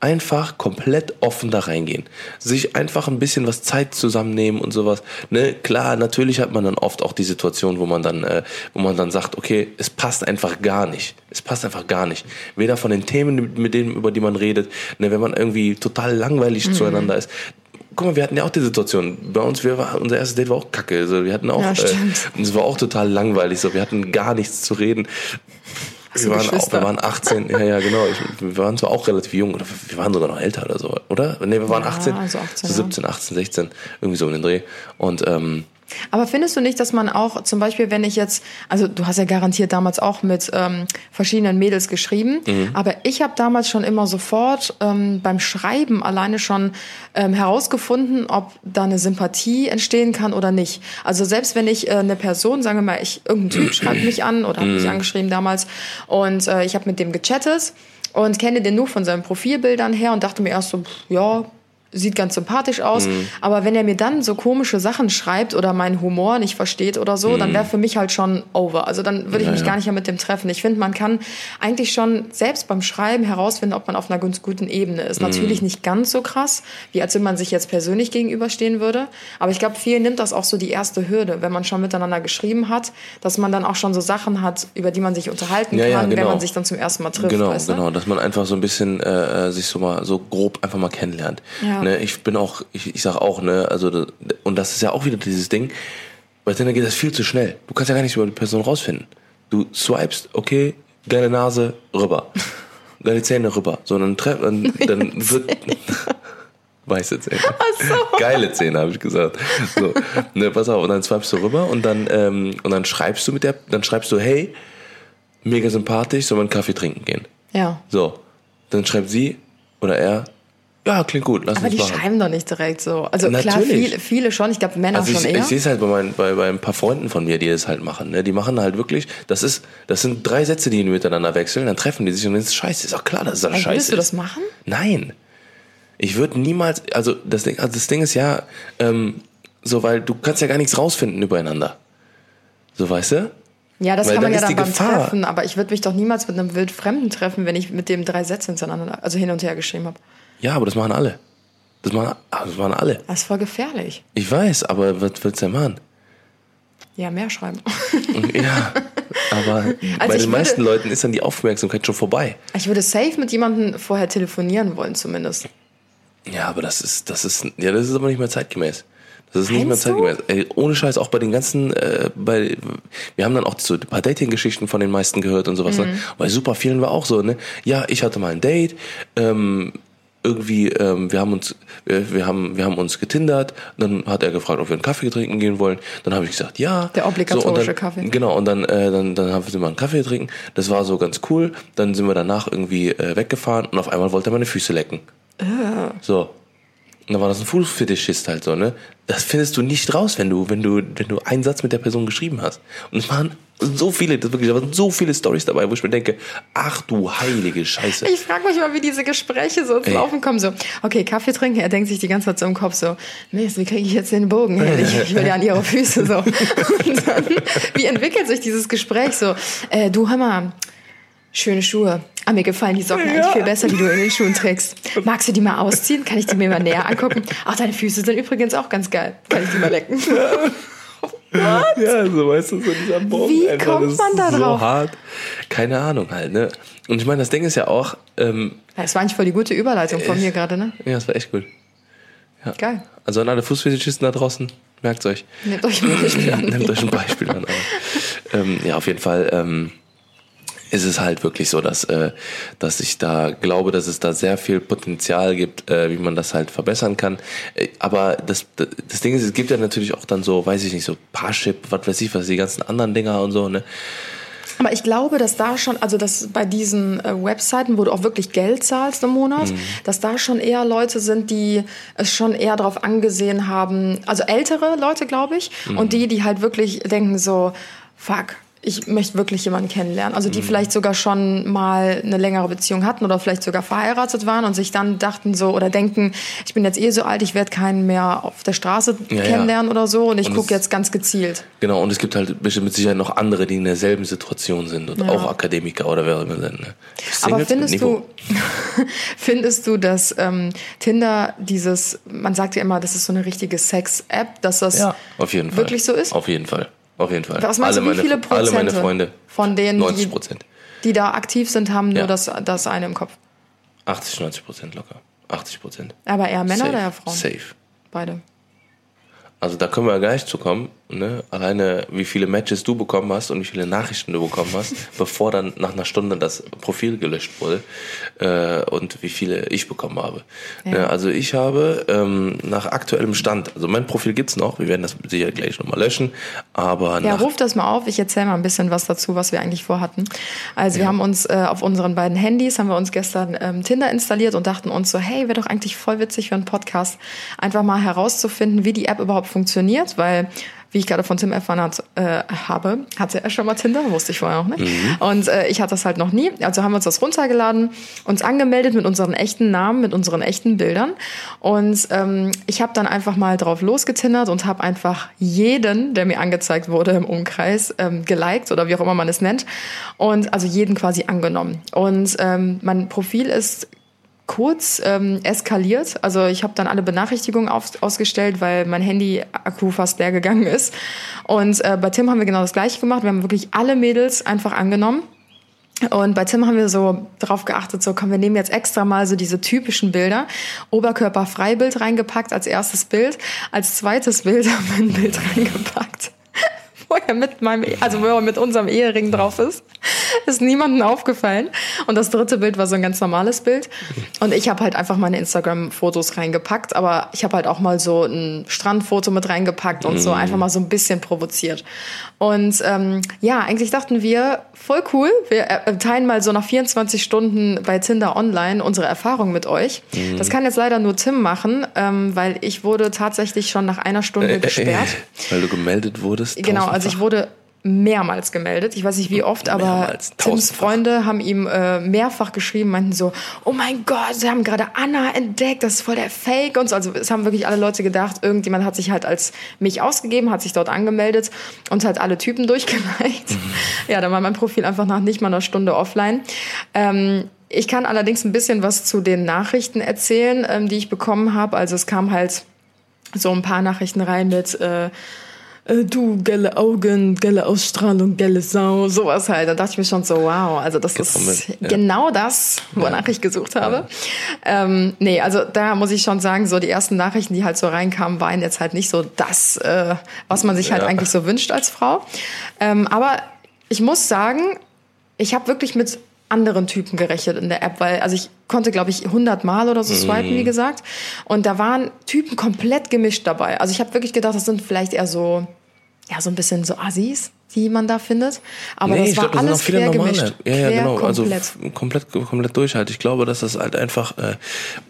Speaker 2: einfach komplett offen da reingehen. Sich einfach ein bisschen was Zeit zusammennehmen und sowas. Ne, klar, natürlich hat man dann oft auch die Situation, wo man dann, äh, wo man dann sagt, okay, es passt einfach gar nicht. Es passt einfach gar nicht. Weder von den Themen, mit denen, über die man redet, ne, wenn man irgendwie total langweilig zueinander ist. Guck mal, wir hatten ja auch die Situation. Bei uns, wir war, unser erstes Date war auch kacke. Also wir hatten auch,
Speaker 1: Ja,
Speaker 2: äh, es war auch total langweilig. So, wir hatten gar nichts zu reden. Wir waren, auch, wir waren 18, ja, ja, genau. Ich, wir waren zwar auch relativ jung, oder wir waren sogar noch älter oder so, oder? Nee, wir waren
Speaker 1: Ja,
Speaker 2: 18,
Speaker 1: also 18,
Speaker 2: so 17, 18, 16, irgendwie so um den Dreh. Und ähm,
Speaker 1: Aber findest du nicht, dass man auch zum Beispiel, wenn ich jetzt, also du hast ja garantiert damals auch mit ähm, verschiedenen Mädels geschrieben,
Speaker 2: Mhm.
Speaker 1: aber ich habe damals schon immer sofort ähm, beim Schreiben alleine schon ähm, herausgefunden, ob da eine Sympathie entstehen kann oder nicht. Also selbst wenn ich äh, eine Person, sagen wir mal, ich irgendein Typ *clears throat* schreibt mich an oder hat
Speaker 2: Mhm.
Speaker 1: mich angeschrieben damals und äh, ich habe mit dem gechattet und kenne den nur von seinen Profilbildern her und dachte mir erst so, pff, ja, sieht ganz sympathisch aus.
Speaker 2: Mhm.
Speaker 1: Aber wenn er mir dann so komische Sachen schreibt oder meinen Humor nicht versteht oder so, dann wäre für mich halt schon over. Also dann würde ich
Speaker 2: Mhm. Ja,
Speaker 1: mich
Speaker 2: ja.
Speaker 1: gar nicht mehr mit dem treffen. Ich finde, man kann eigentlich schon selbst beim Schreiben herausfinden, ob man auf einer ganz guten Ebene ist.
Speaker 2: Mhm.
Speaker 1: Natürlich nicht ganz so krass, wie als wenn man sich jetzt persönlich gegenüberstehen würde. Aber ich glaube, vielen nimmt das auch so die erste Hürde, wenn man schon miteinander geschrieben hat, dass man dann auch schon so Sachen hat, über die man sich unterhalten
Speaker 2: Ja,
Speaker 1: kann,
Speaker 2: ja,
Speaker 1: wenn
Speaker 2: genau.
Speaker 1: man sich dann zum ersten Mal trifft.
Speaker 2: genau,
Speaker 1: weißt
Speaker 2: genau, dass man einfach so ein bisschen äh, äh, sich so mal so grob einfach mal kennenlernt.
Speaker 1: Ja.
Speaker 2: Ne, ich bin auch, ich, ich sag auch, ne, also und das ist ja auch wieder dieses Ding, bei Tinder geht das viel zu schnell. Du kannst ja gar nichts über die Person rausfinden. Du swipest, okay, geile Nase, rüber. *laughs* Geile Zähne rüber. So, dann, treff, dann, dann wird. *laughs* Weiße Zähne. Geile Zähne, habe ich gesagt. So, ne, pass auf, und dann swipest du rüber und dann, ähm, und dann schreibst du mit der, dann schreibst du, hey, mega sympathisch, sollen wir einen Kaffee trinken gehen?
Speaker 1: Ja.
Speaker 2: So, dann schreibt sie oder er, ja, klingt gut, lass
Speaker 1: Aber
Speaker 2: uns
Speaker 1: die
Speaker 2: machen.
Speaker 1: schreiben doch nicht direkt so. Also klar,
Speaker 2: Natürlich.
Speaker 1: viele, viele schon. Ich glaube, Männer
Speaker 2: Also ich,
Speaker 1: schon eher.
Speaker 2: ich sehe es halt bei, meinen, bei, bei ein paar Freunden von mir, die das halt machen. Ne? Die machen halt wirklich, das ist, das sind drei Sätze, die miteinander wechseln, dann treffen die sich und dann ist es scheiße. Ist auch klar, dass es das
Speaker 1: Ey,
Speaker 2: scheiße
Speaker 1: würdest du das machen?
Speaker 2: Nein. Ich würde niemals, also das Ding, also das Ding ist ja, ähm, so, weil du kannst ja gar nichts rausfinden übereinander. So, weißt du?
Speaker 1: Ja, das
Speaker 2: Weil
Speaker 1: kann man ja dann beim
Speaker 2: Gefahr-
Speaker 1: Treffen, aber ich würde mich doch niemals mit einem Wildfremden treffen, wenn ich mit dem drei Sätze hintereinander, also hin und her geschrieben habe.
Speaker 2: Ja, aber das machen alle. Das machen, ah, das machen alle.
Speaker 1: Das ist voll gefährlich.
Speaker 2: Ich weiß, aber was willst du denn machen?
Speaker 1: Ja, mehr schreiben. *laughs*
Speaker 2: Ja, aber bei
Speaker 1: Also ich
Speaker 2: den
Speaker 1: würde-
Speaker 2: meisten Leuten ist dann die Aufmerksamkeit schon vorbei.
Speaker 1: Ich würde safe mit jemandem vorher telefonieren wollen, zumindest.
Speaker 2: Ja, aber das ist, das ist, ja, das ist aber nicht mehr zeitgemäß. Das ist nicht mehr zeitgemäß. Ey, ohne Scheiß, auch bei den ganzen, äh, bei, wir haben dann auch so ein paar Dating-Geschichten von den meisten gehört und sowas.
Speaker 1: Mhm.
Speaker 2: Ne? Bei super vielen war auch so, ne? Ja, ich hatte mal ein Date, ähm, irgendwie, ähm, wir haben uns, wir, wir haben, wir haben uns getindert. Dann hat er gefragt, ob wir einen Kaffee trinken gehen wollen. Dann habe ich gesagt, ja.
Speaker 1: Der obligatorische
Speaker 2: und dann,
Speaker 1: Kaffee.
Speaker 2: Genau. Und dann, äh, dann, dann haben wir mal einen Kaffee getrunken. Das war so ganz cool. Dann sind wir danach irgendwie äh, weggefahren und auf einmal wollte er meine Füße lecken. So. Und dann war das ein Fußfetischist halt so, ne? Das findest du nicht raus, wenn du, wenn du, wenn du einen Satz mit der Person geschrieben hast. Und es waren so viele, das wirklich, da waren so viele Stories dabei, wo ich mir denke, ach du heilige Scheiße.
Speaker 1: Ich frage mich mal, wie diese Gespräche so ins. Laufen kommen. So, okay, Kaffee trinken. Er denkt sich die ganze Zeit so im Kopf so, Mist, wie kriege ich jetzt den Bogen? Ich, ich will ja an ihre Füße so. *laughs* Und dann, wie entwickelt sich dieses Gespräch so? Äh, du, hör mal, schöne Schuhe. Ah, mir gefallen die Socken eigentlich viel besser, die du in den Schuhen trägst. Magst du die mal ausziehen? Kann ich die mir mal näher angucken? Ach, deine Füße sind übrigens auch ganz geil. Kann ich die mal lecken?
Speaker 2: Ja, so weißt du, so dieser Bogen.
Speaker 1: Wie
Speaker 2: einfach,
Speaker 1: kommt man da
Speaker 2: so
Speaker 1: drauf?
Speaker 2: hart. Keine Ahnung halt, ne? Und ich meine, das Ding ist ja auch, ähm,
Speaker 1: Das war eigentlich voll die gute Überleitung von mir gerade, ne?
Speaker 2: ja, das war echt gut.
Speaker 1: Geil.
Speaker 2: Also an alle Fußfetischisten da draußen, merkt's euch.
Speaker 1: Nehmt euch ein Beispiel *laughs* an.
Speaker 2: Nehmt euch ein Beispiel an. Aber, ähm, ja, auf jeden Fall ähm, ist es halt wirklich so, dass, äh, dass ich da glaube, dass es da sehr viel Potenzial gibt, äh, wie man das halt verbessern kann. Äh, aber das, das Ding ist, es gibt ja natürlich auch dann so, weiß ich nicht, so Parship, was weiß ich, was die ganzen anderen Dinger und so, ne?
Speaker 1: Aber ich glaube, dass da schon, also dass bei diesen äh, Webseiten, wo du auch wirklich Geld zahlst im Monat, mhm. dass da schon eher Leute sind, die es schon eher darauf angesehen haben, also ältere Leute, glaube ich, mhm. und die, die halt wirklich denken so, fuck, ich möchte wirklich jemanden kennenlernen. Also die mhm. vielleicht sogar schon mal eine längere Beziehung hatten oder vielleicht sogar verheiratet waren und sich dann dachten so oder denken, ich bin jetzt eh so alt, ich werde keinen mehr auf der Straße ja, kennenlernen ja. oder so und ich gucke jetzt ganz gezielt.
Speaker 2: Genau, und es gibt halt bestimmt mit Sicherheit noch andere, die in derselben Situation sind und ja. auch Akademiker oder wer immer sind. Ne?
Speaker 1: Aber findest du, *laughs* findest du, dass ähm, Tinder dieses, man sagt ja immer, das ist so eine richtige Sex-App, dass das
Speaker 2: auf jeden Fall.
Speaker 1: wirklich so ist?
Speaker 2: Auf jeden Fall. Auf jeden Fall.
Speaker 1: Was meinst alle du, wie viele Prozent
Speaker 2: alle meine Freunde.
Speaker 1: Von denen,
Speaker 2: 90 Prozent.
Speaker 1: Die, die da aktiv sind, haben nur ja. das, das eine im Kopf.
Speaker 2: 80, 90 Prozent locker. 80 Prozent.
Speaker 1: Aber eher Männer
Speaker 2: Safe.
Speaker 1: oder eher Frauen?
Speaker 2: Safe.
Speaker 1: Beide.
Speaker 2: Also da können wir ja gleich zu kommen. Ne? Alleine wie viele Matches du bekommen hast und wie viele Nachrichten du bekommen hast, *laughs* bevor dann nach einer Stunde das Profil gelöscht wurde äh, und wie viele ich bekommen habe. Ja. Ne? Also ich habe ähm, nach aktuellem Stand, also mein Profil gibt's noch, wir werden das sicher gleich nochmal löschen, aber
Speaker 1: Ja, ruf das mal auf, ich erzähle mal ein bisschen was dazu, was wir eigentlich vorhatten. Also ja. wir haben uns äh, auf unseren beiden Handys, haben wir uns gestern ähm, Tinder installiert und dachten uns so, hey, wäre doch eigentlich voll witzig für einen Podcast, einfach mal herauszufinden, wie die App überhaupt funktioniert, weil wie ich gerade von Tim erfahren hat, äh, habe, hatte er schon mal Tinder, wusste ich vorher auch nicht. Mhm. Und äh, ich hatte das halt noch nie. Also haben wir uns das runtergeladen, uns angemeldet mit unseren echten Namen, mit unseren echten Bildern. Und ähm, ich habe dann einfach mal drauf losgetindert und habe einfach jeden, der mir angezeigt wurde im Umkreis, ähm, geliked oder wie auch immer man es nennt. Und also jeden quasi angenommen. Und ähm, mein Profil ist kurz ähm, eskaliert. Also ich habe dann alle Benachrichtigungen auf, ausgestellt, weil mein Handy-Akku fast leer gegangen ist. Und äh, bei Tim haben wir genau das gleiche gemacht. Wir haben wirklich alle Mädels einfach angenommen. Und bei Tim haben wir so darauf geachtet, so komm, wir nehmen jetzt extra mal so diese typischen Bilder. Oberkörperfreibild reingepackt als erstes Bild. Als zweites Bild haben wir ein Bild *laughs* reingepackt wo er mit meinem, also wo er mit unserem Ehering drauf ist. Ist niemandem aufgefallen. Und das dritte Bild war so ein ganz normales Bild. Und ich habe halt einfach meine Instagram-Fotos reingepackt, aber ich habe halt auch mal so ein Strandfoto mit reingepackt und so mhm. einfach mal so ein bisschen provoziert. Und ähm, ja, eigentlich dachten wir, voll cool, wir äh, teilen mal so nach 24 Stunden bei Tinder online unsere Erfahrung mit euch. Mhm. Das kann jetzt leider nur Tim machen, ähm, weil ich wurde tatsächlich schon nach einer Stunde äh, gesperrt.
Speaker 2: Äh, weil du gemeldet wurdest?
Speaker 1: Genau, also ich wurde mehrmals gemeldet. Ich weiß nicht wie oft, aber Tims Freunde haben ihm äh, mehrfach geschrieben, meinten so, oh mein Gott, sie haben gerade Anna entdeckt, das ist voll der Fake und so. Also es haben wirklich alle Leute gedacht, irgendjemand hat sich halt als mich ausgegeben, hat sich dort angemeldet und halt alle Typen *laughs* durchgeliked. Mhm. Ja, dann war mein Profil einfach nach nicht mal einer Stunde offline. Ähm, ich kann allerdings ein bisschen was zu den Nachrichten erzählen, ähm, die ich bekommen habe. Also es kam halt so ein paar Nachrichten rein mit äh, äh, du, gelle Augen, gelle Ausstrahlung, gelle Sau, sowas halt. Da dachte ich mir schon so, wow, also das ist ja. genau das, wonach ja. ich gesucht habe. Ja. Ähm, nee, also da muss ich schon sagen, so die ersten Nachrichten, die halt so reinkamen, waren jetzt halt nicht so das, äh, was man sich halt eigentlich so wünscht als Frau. Ähm, aber ich muss sagen, ich habe wirklich mit anderen Typen gerechnet in der App, weil also ich konnte glaube ich 100 Mal oder so swipen, mm. wie gesagt, und da waren Typen komplett gemischt dabei. Also ich habe wirklich gedacht, das sind vielleicht eher so ja so ein bisschen so Assis die man da findet. Aber nee, das war glaub, das alles quer gemischt.
Speaker 2: Ja, ja, genau. Also komplett. Also komplett, komplett durch halt. Ich glaube, dass das halt einfach, äh,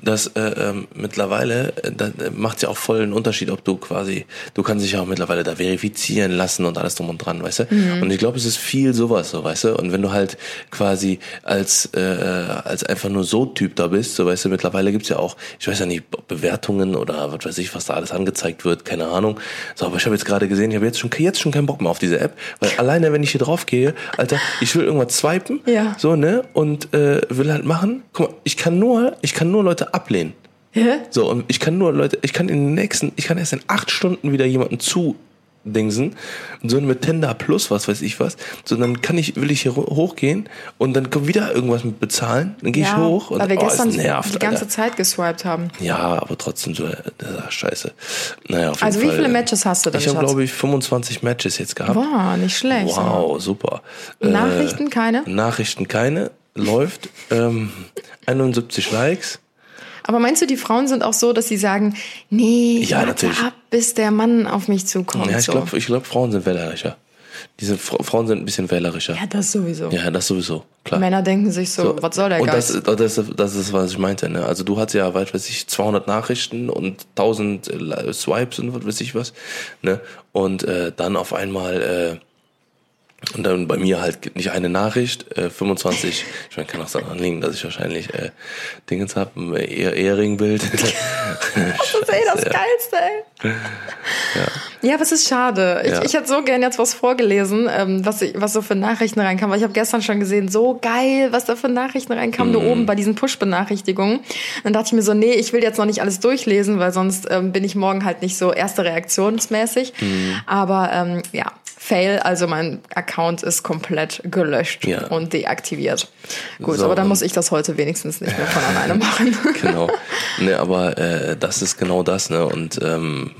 Speaker 2: dass äh, ähm, mittlerweile, äh, da macht ja auch voll einen Unterschied, ob du quasi, du kannst dich ja auch mittlerweile da verifizieren lassen und alles drum und dran, weißt du? Mhm. Und ich glaube, es ist viel sowas, so, weißt du? Und wenn du halt quasi als, äh, als einfach nur so Typ da bist, so, weißt du, mittlerweile gibt's ja auch, ich weiß ja nicht, Bewertungen oder was weiß ich, was da alles angezeigt wird, keine Ahnung. So, aber ich habe jetzt gerade gesehen, ich habe jetzt schon, jetzt schon keinen Bock mehr auf diese App, weil alleine, wenn ich hier drauf gehe, Alter, ich will irgendwas swipen, ja. so, ne, und äh, will halt machen. Guck mal, ich kann nur, ich kann nur Leute ablehnen. Ja? So, und ich kann nur Leute, ich kann in den nächsten, ich kann erst in acht Stunden wieder jemanden zu Dingsen, so mit Tender Plus, was weiß ich was, so dann kann ich, will ich hier hochgehen und dann kommt wieder irgendwas mit bezahlen, dann gehe ja, ich hoch und
Speaker 1: weil wir
Speaker 2: oh,
Speaker 1: gestern nervt, die ganze Alter. Zeit geswiped haben.
Speaker 2: Ja, aber trotzdem so, äh, scheiße. Naja, auf
Speaker 1: also
Speaker 2: jeden
Speaker 1: wie Fall, viele Matches hast du denn?
Speaker 2: Ich habe glaube ich 25 Matches jetzt gehabt.
Speaker 1: Wow, nicht schlecht.
Speaker 2: Wow, super.
Speaker 1: Nachrichten
Speaker 2: äh,
Speaker 1: keine?
Speaker 2: Nachrichten keine, läuft. ähm, 71 Likes.
Speaker 1: Aber meinst du, die Frauen sind auch so, dass sie sagen, nee, ich
Speaker 2: ja,
Speaker 1: warte ab, bis der Mann auf mich zukommt?
Speaker 2: Ja, ich
Speaker 1: so.
Speaker 2: glaube, ich glaub, Frauen sind wählericher. Diese Fra Frauen sind ein bisschen wählerischer.
Speaker 1: Ja, das sowieso.
Speaker 2: Ja, das sowieso, klar.
Speaker 1: Männer denken sich so, was soll der
Speaker 2: und
Speaker 1: Geist?
Speaker 2: das, das, ist, das ist, was ich meinte. Ne? Also du hast ja, weiß weiß ich, 200 Nachrichten und 1000 äh, Swipes und was weiß ich was. Ne? Und äh, dann auf einmal äh, und dann bei mir halt nicht eine Nachricht, äh, 25, ich meine, kann auch daran liegen, dass ich wahrscheinlich äh, Dingens habe, ein Ehr Ehringbild. *laughs*
Speaker 1: das ist eh das Geilste, ey. Ja. ja, aber es ist schade. Ich,
Speaker 2: Ja.
Speaker 1: ich hätte so gern jetzt was vorgelesen, ähm, was, ich, was so für Nachrichten reinkam. Weil ich habe gestern schon gesehen, so geil, was da für Nachrichten reinkam, nur oben bei diesen Push-Benachrichtigungen. Dann dachte ich mir so, nee, ich will jetzt noch nicht alles durchlesen, weil sonst ähm, bin ich morgen halt nicht so erste reaktionsmäßig. Aber ähm, ja, Fail, also mein Account ist komplett gelöscht
Speaker 2: Ja.
Speaker 1: und deaktiviert. Gut,
Speaker 2: So,
Speaker 1: aber dann
Speaker 2: und-
Speaker 1: muss ich das heute wenigstens nicht mehr von *laughs* alleine machen. *laughs*
Speaker 2: genau. Ne, aber äh, das ist genau das, ne? Und ähm,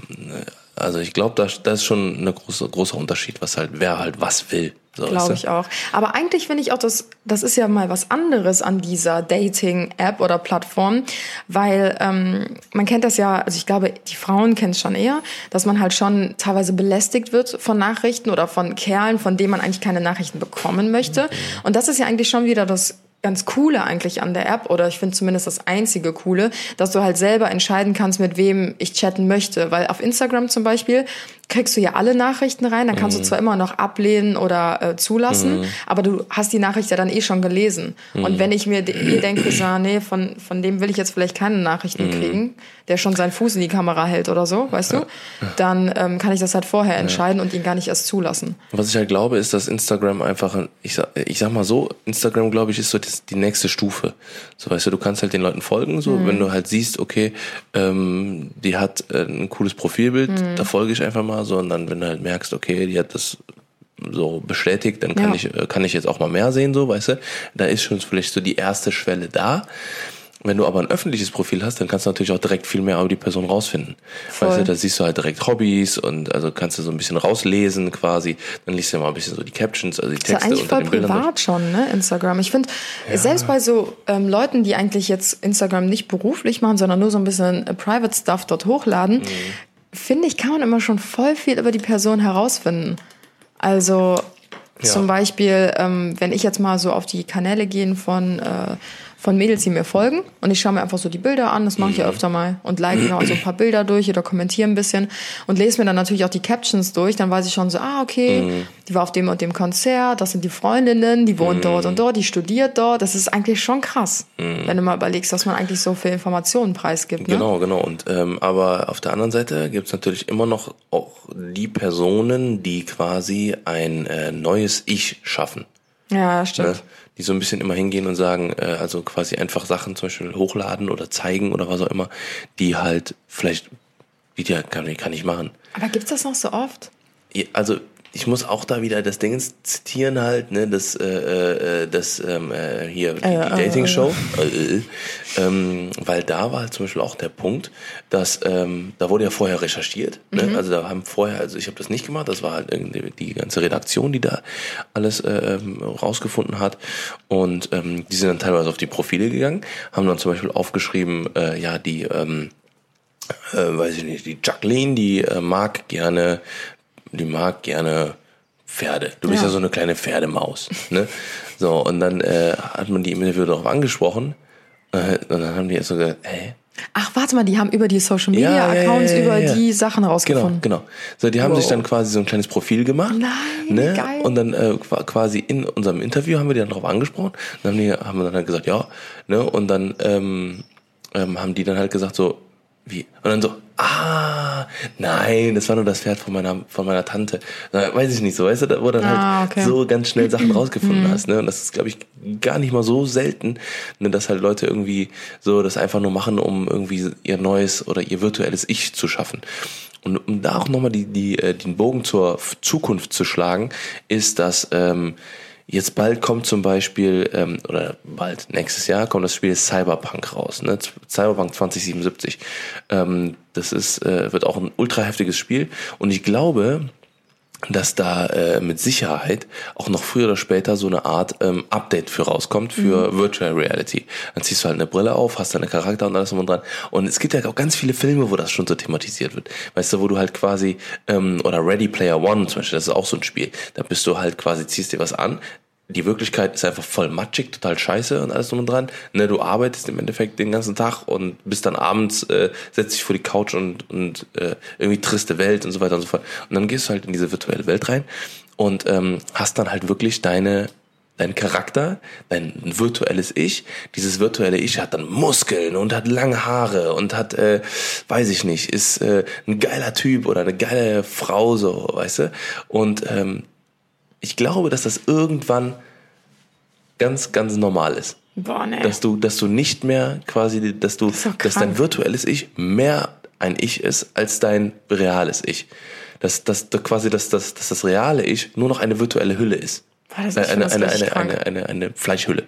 Speaker 2: also ich glaube, da, da ist schon ein große, großer Unterschied, was halt, wer halt was will. So,
Speaker 1: Glaube ich auch. Aber eigentlich finde ich auch, das, das ist ja mal was anderes an dieser Dating-App oder Plattform, weil ähm, man kennt das ja, also ich glaube, die Frauen kennen es schon eher, dass man halt schon teilweise belästigt wird von Nachrichten oder von Kerlen, von denen man eigentlich keine Nachrichten bekommen möchte. Und das ist ja eigentlich schon wieder das ganz Coole eigentlich an der App oder ich finde zumindest das einzige Coole, dass du halt selber entscheiden kannst, mit wem ich chatten möchte. Weil auf Instagram zum Beispiel kriegst du ja alle Nachrichten rein, dann kannst du zwar immer noch ablehnen oder äh, zulassen, aber du hast die Nachricht ja dann eh schon gelesen. Und wenn ich mir de- eh denke, so, ah, nee, von, von dem will ich jetzt vielleicht keine Nachrichten kriegen, der schon seinen Fuß in die Kamera hält oder so, weißt du, dann ähm, kann ich das halt vorher entscheiden und ihn gar nicht erst zulassen.
Speaker 2: Was ich halt glaube, ist, dass Instagram einfach, ein- ich sag, ich sag mal so, Instagram, glaube ich, ist so das, die nächste Stufe. So, weißt du, du kannst halt den Leuten folgen, so,
Speaker 1: Mhm.
Speaker 2: wenn du halt siehst, okay, ähm, die hat äh, ein cooles Profilbild,
Speaker 1: Mhm.
Speaker 2: da folge ich einfach mal so, und dann, wenn du halt merkst, okay, die hat das so bestätigt, dann kann
Speaker 1: Ja.
Speaker 2: ich, äh, kann ich jetzt auch mal mehr sehen, so, weißt du, da ist schon vielleicht so die erste Schwelle da. Wenn du aber ein öffentliches Profil hast, dann kannst du natürlich auch direkt viel mehr über die Person rausfinden.
Speaker 1: Voll.
Speaker 2: Weißt du, da siehst du halt direkt Hobbys und also kannst du so ein bisschen rauslesen quasi. Dann liest du mal ein bisschen so die Captions, also die
Speaker 1: ist ja
Speaker 2: Texte
Speaker 1: eigentlich
Speaker 2: unter
Speaker 1: voll
Speaker 2: den Bildern.
Speaker 1: privat schon, ne, Instagram. Ich finde, selbst bei so ähm, Leuten, die eigentlich jetzt Instagram nicht beruflich machen, sondern nur so ein bisschen äh, Private Stuff dort hochladen, finde ich, kann man immer schon voll viel über die Person herausfinden. Also
Speaker 2: Ja.
Speaker 1: zum Beispiel, ähm, wenn ich jetzt mal so auf die Kanäle gehen von, äh, von Mädels, die mir folgen und ich schaue mir einfach so die Bilder an, das mache ich ja öfter mal und like mir auch so ein paar Bilder durch oder kommentiere ein bisschen und lese mir dann natürlich auch die Captions durch, dann weiß ich schon so, ah, okay, die war auf dem und dem Konzert, das sind die Freundinnen, die wohnt dort und dort, die studiert dort, das ist eigentlich schon krass, wenn du mal überlegst, was man eigentlich so für Informationen preisgibt. Ne?
Speaker 2: Genau, genau. Und ähm, aber auf der anderen Seite gibt's natürlich immer noch auch die Personen, die quasi ein äh, neues Ich schaffen.
Speaker 1: Ja, stimmt.
Speaker 2: Ne? Die so ein bisschen immer hingehen und sagen, äh, also quasi einfach Sachen zum Beispiel hochladen oder zeigen oder was auch immer, die halt vielleicht, die ja kann, kann ich machen.
Speaker 1: Aber gibt's das noch so oft?
Speaker 2: Ja, Also ich muss auch da wieder das Ding zitieren halt, ne, das, äh, äh, das ähm, äh, hier die,
Speaker 1: Äh,
Speaker 2: die
Speaker 1: äh,
Speaker 2: Dating-Show, äh, äh, ähm, weil da war halt zum Beispiel auch der Punkt, dass ähm, da wurde ja vorher recherchiert, ne?
Speaker 1: Mhm.
Speaker 2: also da haben vorher, also ich habe das nicht gemacht, das war halt irgendwie die ganze Redaktion, die da alles äh, ähm, rausgefunden hat und ähm, die sind dann teilweise auf die Profile gegangen, haben dann zum Beispiel aufgeschrieben, äh, ja die ähm, äh, weiß ich nicht, die Jacqueline, die äh, mag gerne, die mag gerne Pferde. Du bist
Speaker 1: Ja.
Speaker 2: ja, so eine kleine Pferdemaus. Ne? *laughs* So, und dann äh, hat man die im Interview darauf angesprochen. Äh, und dann haben die jetzt so gesagt, hey,
Speaker 1: Ach, warte mal, die haben über die Social Media
Speaker 2: Ja,
Speaker 1: Accounts
Speaker 2: ja,
Speaker 1: über die Sachen
Speaker 2: Genau,
Speaker 1: rausgefunden.
Speaker 2: genau. So, die haben
Speaker 1: Wow.
Speaker 2: sich dann quasi so ein kleines Profil gemacht.
Speaker 1: Nein,
Speaker 2: ne?
Speaker 1: geil.
Speaker 2: Und dann äh, qua- quasi in unserem Interview haben wir die dann darauf angesprochen. Dann haben, die, haben wir dann halt gesagt, ja. Ne? Und dann ähm, ähm, haben die dann halt gesagt so, wie? Und dann so, ah, nein, das war nur das Pferd von meiner von meiner Tante. Na, weiß ich nicht so, weißt du, wo dann
Speaker 1: Ah,
Speaker 2: halt
Speaker 1: okay. Mhm.
Speaker 2: so ganz schnell Sachen *clears throat* rausgefunden hast. Ne? Und das ist, glaube ich, gar nicht mal so selten, ne, dass halt Leute irgendwie so das einfach nur machen, um irgendwie ihr neues oder ihr virtuelles Ich zu schaffen. Und um da auch nochmal die, die, äh, den Bogen zur Zukunft zu schlagen, ist, dass ähm, jetzt bald kommt zum Beispiel, ähm, oder bald, nächstes Jahr kommt das Spiel Cyberpunk raus, ne? Cyberpunk 2077. Ähm, das ist, äh, wird auch ein ultra heftiges Spiel. Und ich glaube, dass da äh, mit Sicherheit auch noch früher oder später so eine Art ähm, Update für rauskommt für mhm. Virtual Reality. Dann ziehst du halt eine Brille auf, hast deine Charakter und alles drum und dran. Und es gibt ja auch ganz viele Filme, wo das schon so thematisiert wird. Weißt du, wo du halt quasi, ähm, oder Ready Player One zum Beispiel, das ist auch so ein Spiel. Da bist du halt quasi, ziehst dir was an, die Wirklichkeit ist einfach voll matschig, total scheiße und alles drum und dran. Ne, du arbeitest im Endeffekt den ganzen Tag und bist dann abends, äh, setzt dich vor die Couch und, und äh, irgendwie triste Welt und so weiter und so fort. Und dann gehst du halt in diese virtuelle Welt rein und ähm, hast dann halt wirklich deine dein Charakter, dein virtuelles Ich. Dieses virtuelle Ich hat dann Muskeln und hat lange Haare und hat, äh, weiß ich nicht, ist äh, ein geiler Typ oder eine geile Frau, so, weißt du? Und ähm, ich glaube, dass das irgendwann ganz, ganz normal ist.
Speaker 1: Boah, nee.
Speaker 2: Dass du, dass du nicht mehr quasi, dass du,
Speaker 1: Das ist
Speaker 2: dass dein virtuelles Ich mehr ein Ich ist als dein reales Ich. Dass, dass, dass quasi, dass, dass, dass das reale Ich nur noch eine virtuelle Hülle ist.
Speaker 1: Boah, das-
Speaker 2: Äh,
Speaker 1: find
Speaker 2: eine, eine, eine, eine, eine, eine Fleischhülle.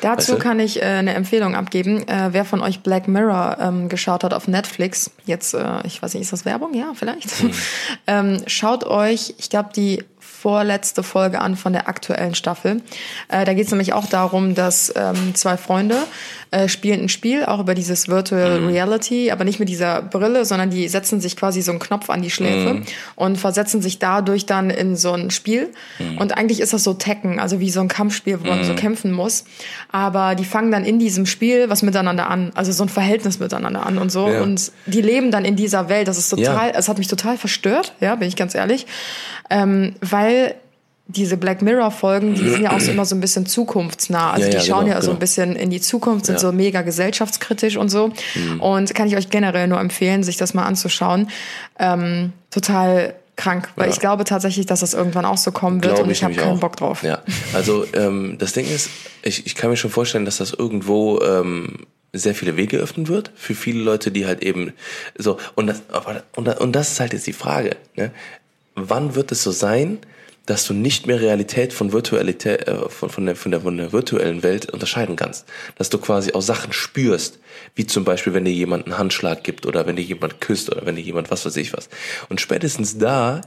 Speaker 1: Dazu
Speaker 2: Weißt du?
Speaker 1: kann ich äh, eine Empfehlung abgeben. Äh, wer von euch Black Mirror ähm, geschaut hat auf Netflix, jetzt, äh, ich weiß nicht, ist das Werbung? Ja, vielleicht.
Speaker 2: Hm. *laughs*
Speaker 1: ähm, schaut euch, ich glaube, die vorletzte Folge an von der aktuellen Staffel. Äh, da geht es nämlich auch darum, dass ähm, zwei Freunde äh, spielen ein Spiel, auch über dieses Virtual
Speaker 2: Hm.
Speaker 1: Reality, aber nicht mit dieser Brille, sondern die setzen sich quasi so einen Knopf an die Schläfe
Speaker 2: Hm.
Speaker 1: und versetzen sich dadurch dann in so ein Spiel.
Speaker 2: Hm.
Speaker 1: Und eigentlich ist das so Tekken, also wie so ein Kampfspiel, wo man so kämpfen muss. Aber die fangen dann in diesem Spiel was miteinander an, also so ein Verhältnis miteinander an und so.
Speaker 2: Ja.
Speaker 1: Und die leben dann in dieser Welt. Das ist total,
Speaker 2: Ja.
Speaker 1: es hat mich total verstört, ja, bin ich ganz ehrlich. Ähm, weil diese Black Mirror Folgen, die sind ja auch so *clears throat* immer so ein bisschen zukunftsnah. Also
Speaker 2: Ja,
Speaker 1: die
Speaker 2: ja,
Speaker 1: schauen
Speaker 2: genau,
Speaker 1: ja so ein
Speaker 2: genau.
Speaker 1: bisschen in die Zukunft, sind
Speaker 2: Ja.
Speaker 1: so mega gesellschaftskritisch und so.
Speaker 2: Mhm.
Speaker 1: Und kann ich euch generell nur empfehlen, sich das mal anzuschauen. Ähm, total krank, weil ich glaube tatsächlich, dass das irgendwann auch so kommen wird
Speaker 2: Glaube
Speaker 1: und ich, habe
Speaker 2: nämlich
Speaker 1: keinen
Speaker 2: auch.
Speaker 1: Bock drauf.
Speaker 2: Ja, also ähm, das Ding ist, ich, ich kann mir schon vorstellen, dass das irgendwo ähm, sehr viele Wege öffnen wird für viele Leute, die halt eben so und das aber, und, und das ist halt jetzt die Frage, ne? Wann wird es so sein, dass du nicht mehr Realität von Virtualität äh, von, von, der, von, der, von der virtuellen Welt unterscheiden kannst, dass du quasi auch Sachen spürst, wie zum Beispiel, wenn dir jemand einen Handschlag gibt oder wenn dir jemand küsst oder wenn dir jemand was weiß ich was. Und spätestens da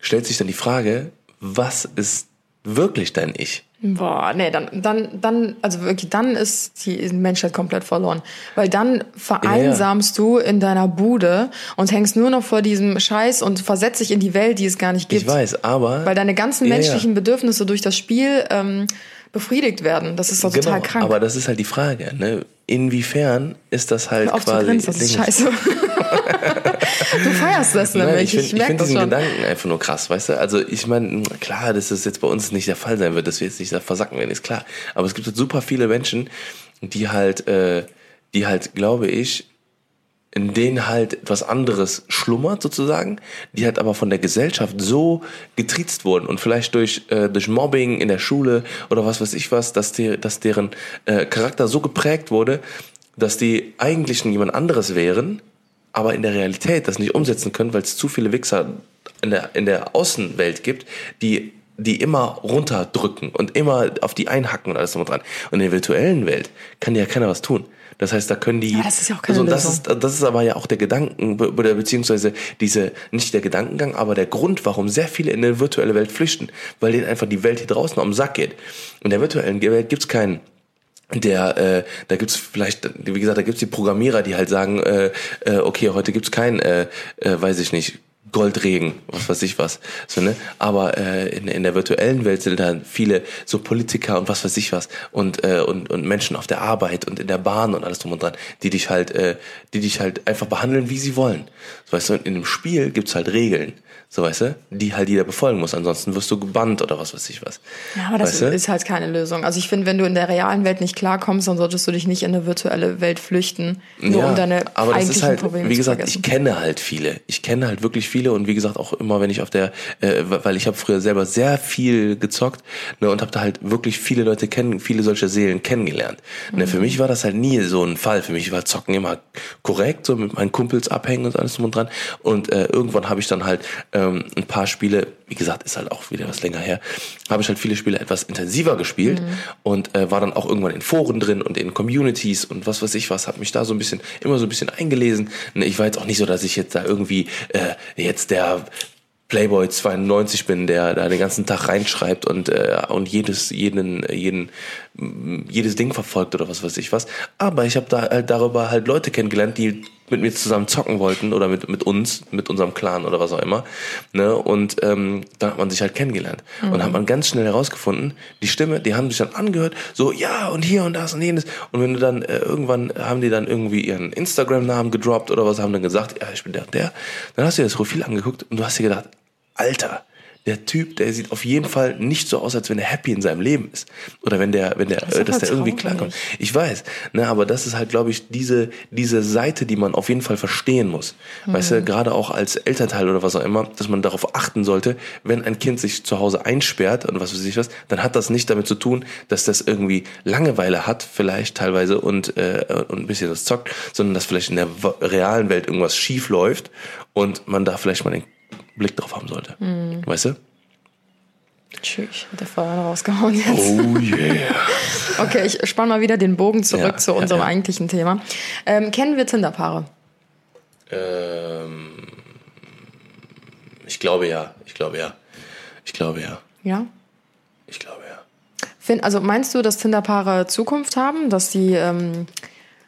Speaker 2: stellt sich dann die Frage, was ist wirklich dein Ich?
Speaker 1: Boah, nee, dann, dann, dann, also wirklich, dann ist die Menschheit komplett verloren. Weil dann vereinsamst du in deiner Bude und hängst nur noch vor diesem Scheiß und versetzt dich in die Welt, die es gar nicht gibt.
Speaker 2: Ich weiß, aber
Speaker 1: Weil deine ganzen
Speaker 2: Ja, ja.
Speaker 1: menschlichen Bedürfnisse durch das Spiel ähm, befriedigt werden. Das ist doch total
Speaker 2: genau,
Speaker 1: krank.
Speaker 2: aber das ist halt die Frage, ne? Inwiefern ist das halt
Speaker 1: auf
Speaker 2: quasi
Speaker 1: grinsen, das ist scheiße. *laughs* du feierst das
Speaker 2: Nein,
Speaker 1: nämlich,
Speaker 2: ich finde
Speaker 1: ich,
Speaker 2: ich find diesen
Speaker 1: schon.
Speaker 2: Gedanken einfach nur krass, weißt du? Also ich meine, klar, dass das jetzt bei uns nicht der Fall sein wird, dass wir jetzt nicht da versacken werden, ist klar. Aber es gibt halt super viele Menschen, die halt, äh, die halt, glaube ich, in denen halt etwas anderes schlummert sozusagen, die halt aber von der Gesellschaft so getriezt wurden und vielleicht durch, äh, durch Mobbing in der Schule oder was weiß ich was, dass, die, dass deren äh, Charakter so geprägt wurde, dass die eigentlich jemand anderes wären, aber in der Realität das nicht umsetzen können, weil es zu viele Wichser in der, in der Außenwelt gibt, die die immer runterdrücken und immer auf die einhacken und alles drum und dran. Und in der virtuellen Welt kann ja keiner was tun. Das heißt, da können die.
Speaker 1: Ja, das ist ja auch keine
Speaker 2: also, das
Speaker 1: Lösung.
Speaker 2: ist, das ist aber ja auch der Gedanken, oder beziehungsweise diese, nicht der Gedankengang, aber der Grund, warum sehr viele in eine virtuelle Welt flüchten, weil denen einfach die Welt hier draußen am Sack geht. In der virtuellen Welt gibt's keinen der, äh, da gibt's vielleicht, wie gesagt, da gibt's die Programmierer, die halt sagen, äh, äh, okay, heute gibt's kein, äh, äh, weiß ich nicht, Goldregen, was weiß ich was. So, ne? Aber äh, in, in der virtuellen Welt sind dann viele so Politiker und was weiß ich was und, äh, und, und Menschen auf der Arbeit und in der Bahn und alles drum und dran, die dich halt, äh, die dich halt einfach behandeln, wie sie wollen. So, weißt du, und in dem Spiel gibt's halt Regeln, so weißt du, die halt jeder befolgen muss, ansonsten wirst du gebannt oder was weiß ich was.
Speaker 1: Ja, aber das
Speaker 2: weißt du?
Speaker 1: ist halt keine Lösung. Also ich finde, wenn du in der realen Welt nicht klarkommst, dann solltest du dich nicht in eine virtuelle Welt flüchten, nur um deine
Speaker 2: aber das ist halt,
Speaker 1: Probleme
Speaker 2: wie gesagt, ich kenne halt viele. Ich kenne halt wirklich viele und wie gesagt auch immer, wenn ich auf der, äh, weil ich habe früher selber sehr viel gezockt ne, und habe da halt wirklich viele Leute kennen, viele solche Seelen kennengelernt. Ne,
Speaker 1: Mhm.
Speaker 2: für mich war das halt nie so ein Fall. Für mich war Zocken immer korrekt, so mit meinen Kumpels abhängen und alles drum und dran. Und äh, irgendwann habe ich dann halt ähm, ein paar Spiele, wie gesagt, ist halt auch wieder was länger her, habe ich halt viele Spiele etwas intensiver gespielt und äh, war dann auch irgendwann in Foren drin und in Communities und was weiß ich was, habe mich da so ein bisschen, immer so ein bisschen eingelesen. Ne, Ich war jetzt auch nicht so, dass ich jetzt da irgendwie äh, jetzt der Playboy 92 bin, der da den ganzen Tag reinschreibt und, äh, und jedes, jeden, jeden, jedes Ding verfolgt oder was weiß ich was. Aber ich habe da halt darüber halt Leute kennengelernt, die mit mir zusammen zocken wollten oder mit, mit uns, mit unserem Clan oder was auch immer. Ne? Und ähm, da hat man sich halt kennengelernt. Mhm. Und hat man ganz schnell herausgefunden, die Stimme, die haben sich dann angehört, so ja und hier und das und jenes. Und wenn du dann äh, irgendwann haben die dann irgendwie ihren Instagram-Namen gedroppt oder was, haben dann gesagt, ja, ich bin der und der. Dann hast du dir das Profil angeguckt und du hast dir gedacht, Alter, der Typ, der sieht auf jeden Fall nicht so aus, als wenn er happy in seinem Leben ist. Oder wenn der, wenn der, das dass der irgendwie klarkommt. Ich weiß, ne, aber das ist halt, glaube ich, diese, diese Seite, die man auf jeden Fall verstehen muss. Mhm. Weißt du, gerade auch als Elternteil oder was auch immer, dass man darauf achten sollte, wenn ein Kind sich zu Hause einsperrt und was weiß ich was, dann hat das nicht damit zu tun, dass das irgendwie Langeweile hat, vielleicht teilweise und, äh, und ein bisschen das zockt, sondern dass vielleicht in der realen Welt irgendwas schief läuft und man da vielleicht mal den Blick drauf haben sollte. Mhm. Weißt du?
Speaker 1: Tschüss, hat der Feuer rausgehauen jetzt.
Speaker 2: Oh yeah. *laughs*
Speaker 1: okay, ich spann mal wieder den Bogen zurück ja, zu unserem ja, ja. eigentlichen Thema. Ähm, kennen wir Tinder-Paare?
Speaker 2: Ähm, ich glaube ja. Ich glaube ja. Ich glaube ja.
Speaker 1: Ja?
Speaker 2: Ich glaube ja.
Speaker 1: Also meinst du, dass Tinder-Paare Zukunft haben, dass sie ähm,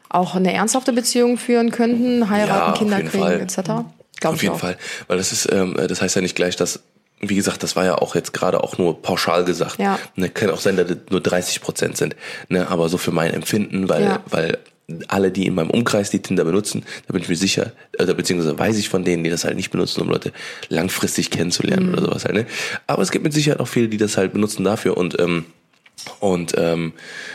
Speaker 1: auch eine ernsthafte Beziehung führen könnten, heiraten, Kinder kriegen, Fall. etc.?
Speaker 2: Glaub Auf jeden auch. Fall. Weil das ist, ähm, das heißt ja nicht gleich, dass, wie gesagt, das war ja auch jetzt gerade auch nur pauschal gesagt. Ja. Ne, kann auch sein, dass das nur 30 Prozent sind. Ne, aber so für mein Empfinden, weil, ja. weil alle, die in meinem Umkreis die Tinder benutzen, da bin ich mir sicher, also beziehungsweise weiß ich von denen, die das halt nicht benutzen, um Leute langfristig kennenzulernen mhm. oder sowas halt. Ne? Aber es gibt mit Sicherheit auch viele, die das halt benutzen dafür und ähm, und ähm,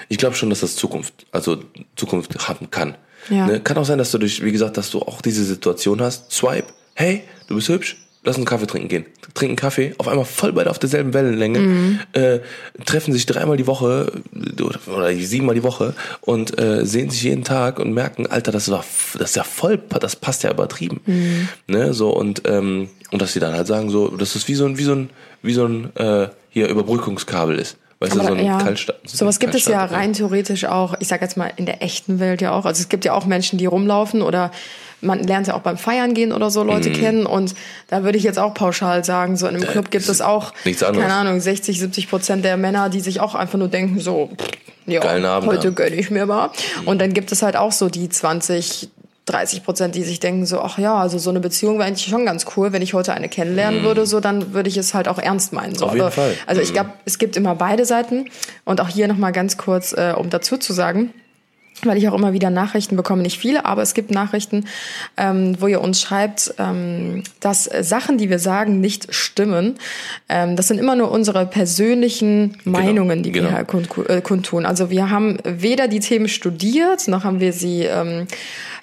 Speaker 2: ich glaube schon, dass das Zukunft, also Zukunft haben kann. Ja. Ne? Kann auch sein, dass du durch, wie gesagt, dass du auch diese Situation hast. Swipe, hey, du bist hübsch, lass uns Kaffee trinken gehen. Trinken Kaffee, auf einmal voll beide auf derselben Wellenlänge, mhm. äh, treffen sich dreimal die Woche oder siebenmal die Woche und äh, sehen sich jeden Tag und merken, Alter, das war das ist ja voll, das passt ja übertrieben. Mhm. Ne, so und ähm, und dass sie dann halt sagen, so, das ist wie so ein, wie so ein, wie so ein äh, hier Überbrückungskabel ist. Weißt du, so ein
Speaker 1: ja, Kaltstart. So sowas gibt es ja rein theoretisch auch, ich sag jetzt mal in der echten Welt ja auch. Also es gibt ja auch Menschen, die rumlaufen oder man lernt ja auch beim Feiern gehen oder so Leute mm. kennen und da würde ich jetzt auch pauschal sagen, so in einem Club gibt es auch, keine Ahnung, 60, 70 Prozent der Männer, die sich auch einfach nur denken, so, ja, heute gönne ich mir mal. Und dann gibt es halt auch so die 20, 30 Prozent, die sich denken so, ach ja, also so eine Beziehung wäre eigentlich schon ganz cool, wenn ich heute eine kennenlernen mm. würde, so dann würde ich es halt auch ernst meinen. So.
Speaker 2: Auf jeden
Speaker 1: Aber,
Speaker 2: Fall.
Speaker 1: Also ich mhm. glaube, es gibt immer beide Seiten und auch hier nochmal ganz kurz, äh, um dazu zu sagen, weil ich auch immer wieder Nachrichten bekomme, nicht viele, aber es gibt Nachrichten, ähm, wo ihr uns schreibt, ähm, dass Sachen, die wir sagen, nicht stimmen. Ähm, das sind immer nur unsere persönlichen genau, Meinungen, die genau. wir halt kund, äh, kundtun. Also wir haben weder die Themen studiert, noch haben wir sie ähm,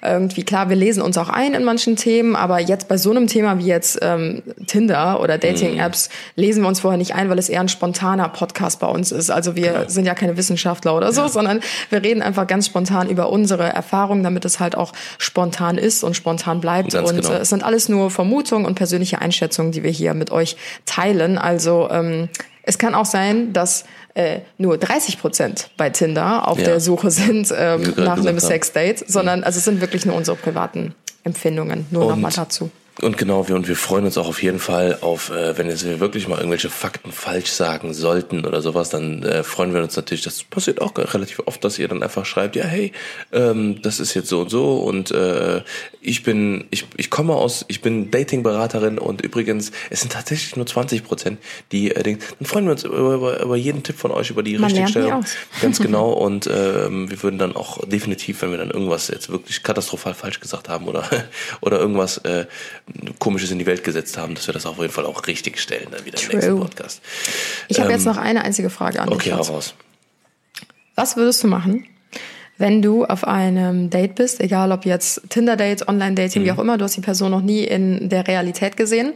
Speaker 1: irgendwie, klar, wir lesen uns auch ein in manchen Themen, aber jetzt bei so einem Thema wie jetzt ähm, Tinder oder Dating-Apps mm. lesen wir uns vorher nicht ein, weil es eher ein spontaner Podcast bei uns ist. Also wir genau. sind ja keine Wissenschaftler oder so, ja. sondern wir reden einfach ganz spontan über unsere Erfahrungen, damit es halt auch spontan ist und spontan bleibt. Ganz und genau. äh, es sind alles nur Vermutungen und persönliche Einschätzungen, die wir hier mit euch teilen. Also ähm, es kann auch sein, dass äh, nur 30 Prozent bei Tinder auf ja. der Suche sind ähm, nach einem Sexdate, sondern also es sind wirklich nur unsere privaten Empfindungen. Nur nochmal dazu.
Speaker 2: Und genau, wir, und wir freuen uns auch auf jeden Fall auf, äh, wenn jetzt wir wirklich mal irgendwelche Fakten falsch sagen sollten oder sowas, dann äh, freuen wir uns natürlich. Das passiert auch relativ oft, dass ihr dann einfach schreibt, ja, hey, ähm, das ist jetzt so und so und äh, ich bin, ich, ich komme aus, ich bin Datingberaterin und übrigens, es sind tatsächlich nur 20 Prozent, die äh, denken, dann freuen wir uns über, über, über jeden Tipp von euch, über die Man Richtigstellung. *laughs* Ganz genau. Und ähm, wir würden dann auch definitiv, wenn wir dann irgendwas jetzt wirklich katastrophal falsch gesagt haben oder, *laughs* oder irgendwas äh, Komisches in die Welt gesetzt haben, dass wir das auf jeden Fall auch richtig stellen dann wieder True. im nächsten Podcast.
Speaker 1: Ich habe ähm, jetzt noch eine einzige Frage an
Speaker 2: dich. Okay, raus.
Speaker 1: Was würdest du machen, wenn du auf einem Date bist, egal ob jetzt Tinder-Date, Online-Dating, mhm. wie auch immer, du hast die Person noch nie in der Realität gesehen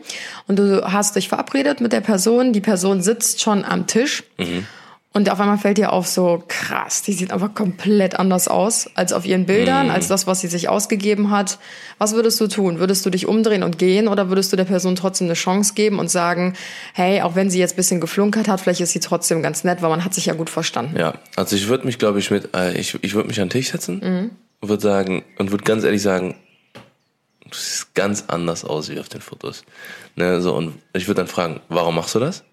Speaker 1: und du hast dich verabredet mit der Person, die Person sitzt schon am Tisch mhm. Und auf einmal fällt dir auf so, krass, die sieht einfach komplett anders aus als auf ihren Bildern, mm. als das, was sie sich ausgegeben hat. Was würdest du tun? Würdest du dich umdrehen und gehen oder würdest du der Person trotzdem eine Chance geben und sagen, hey, auch wenn sie jetzt bisschen geflunkert hat, vielleicht ist sie trotzdem ganz nett, weil man hat sich ja gut verstanden.
Speaker 2: Ja, also ich würde mich, glaube ich, mit, äh, ich, ich würde mich an den Tisch setzen mhm. und würde sagen, und würde ganz ehrlich sagen, Du siehst ganz anders aus wie auf den Fotos. Ne, so, und ich würde dann fragen, warum machst du das?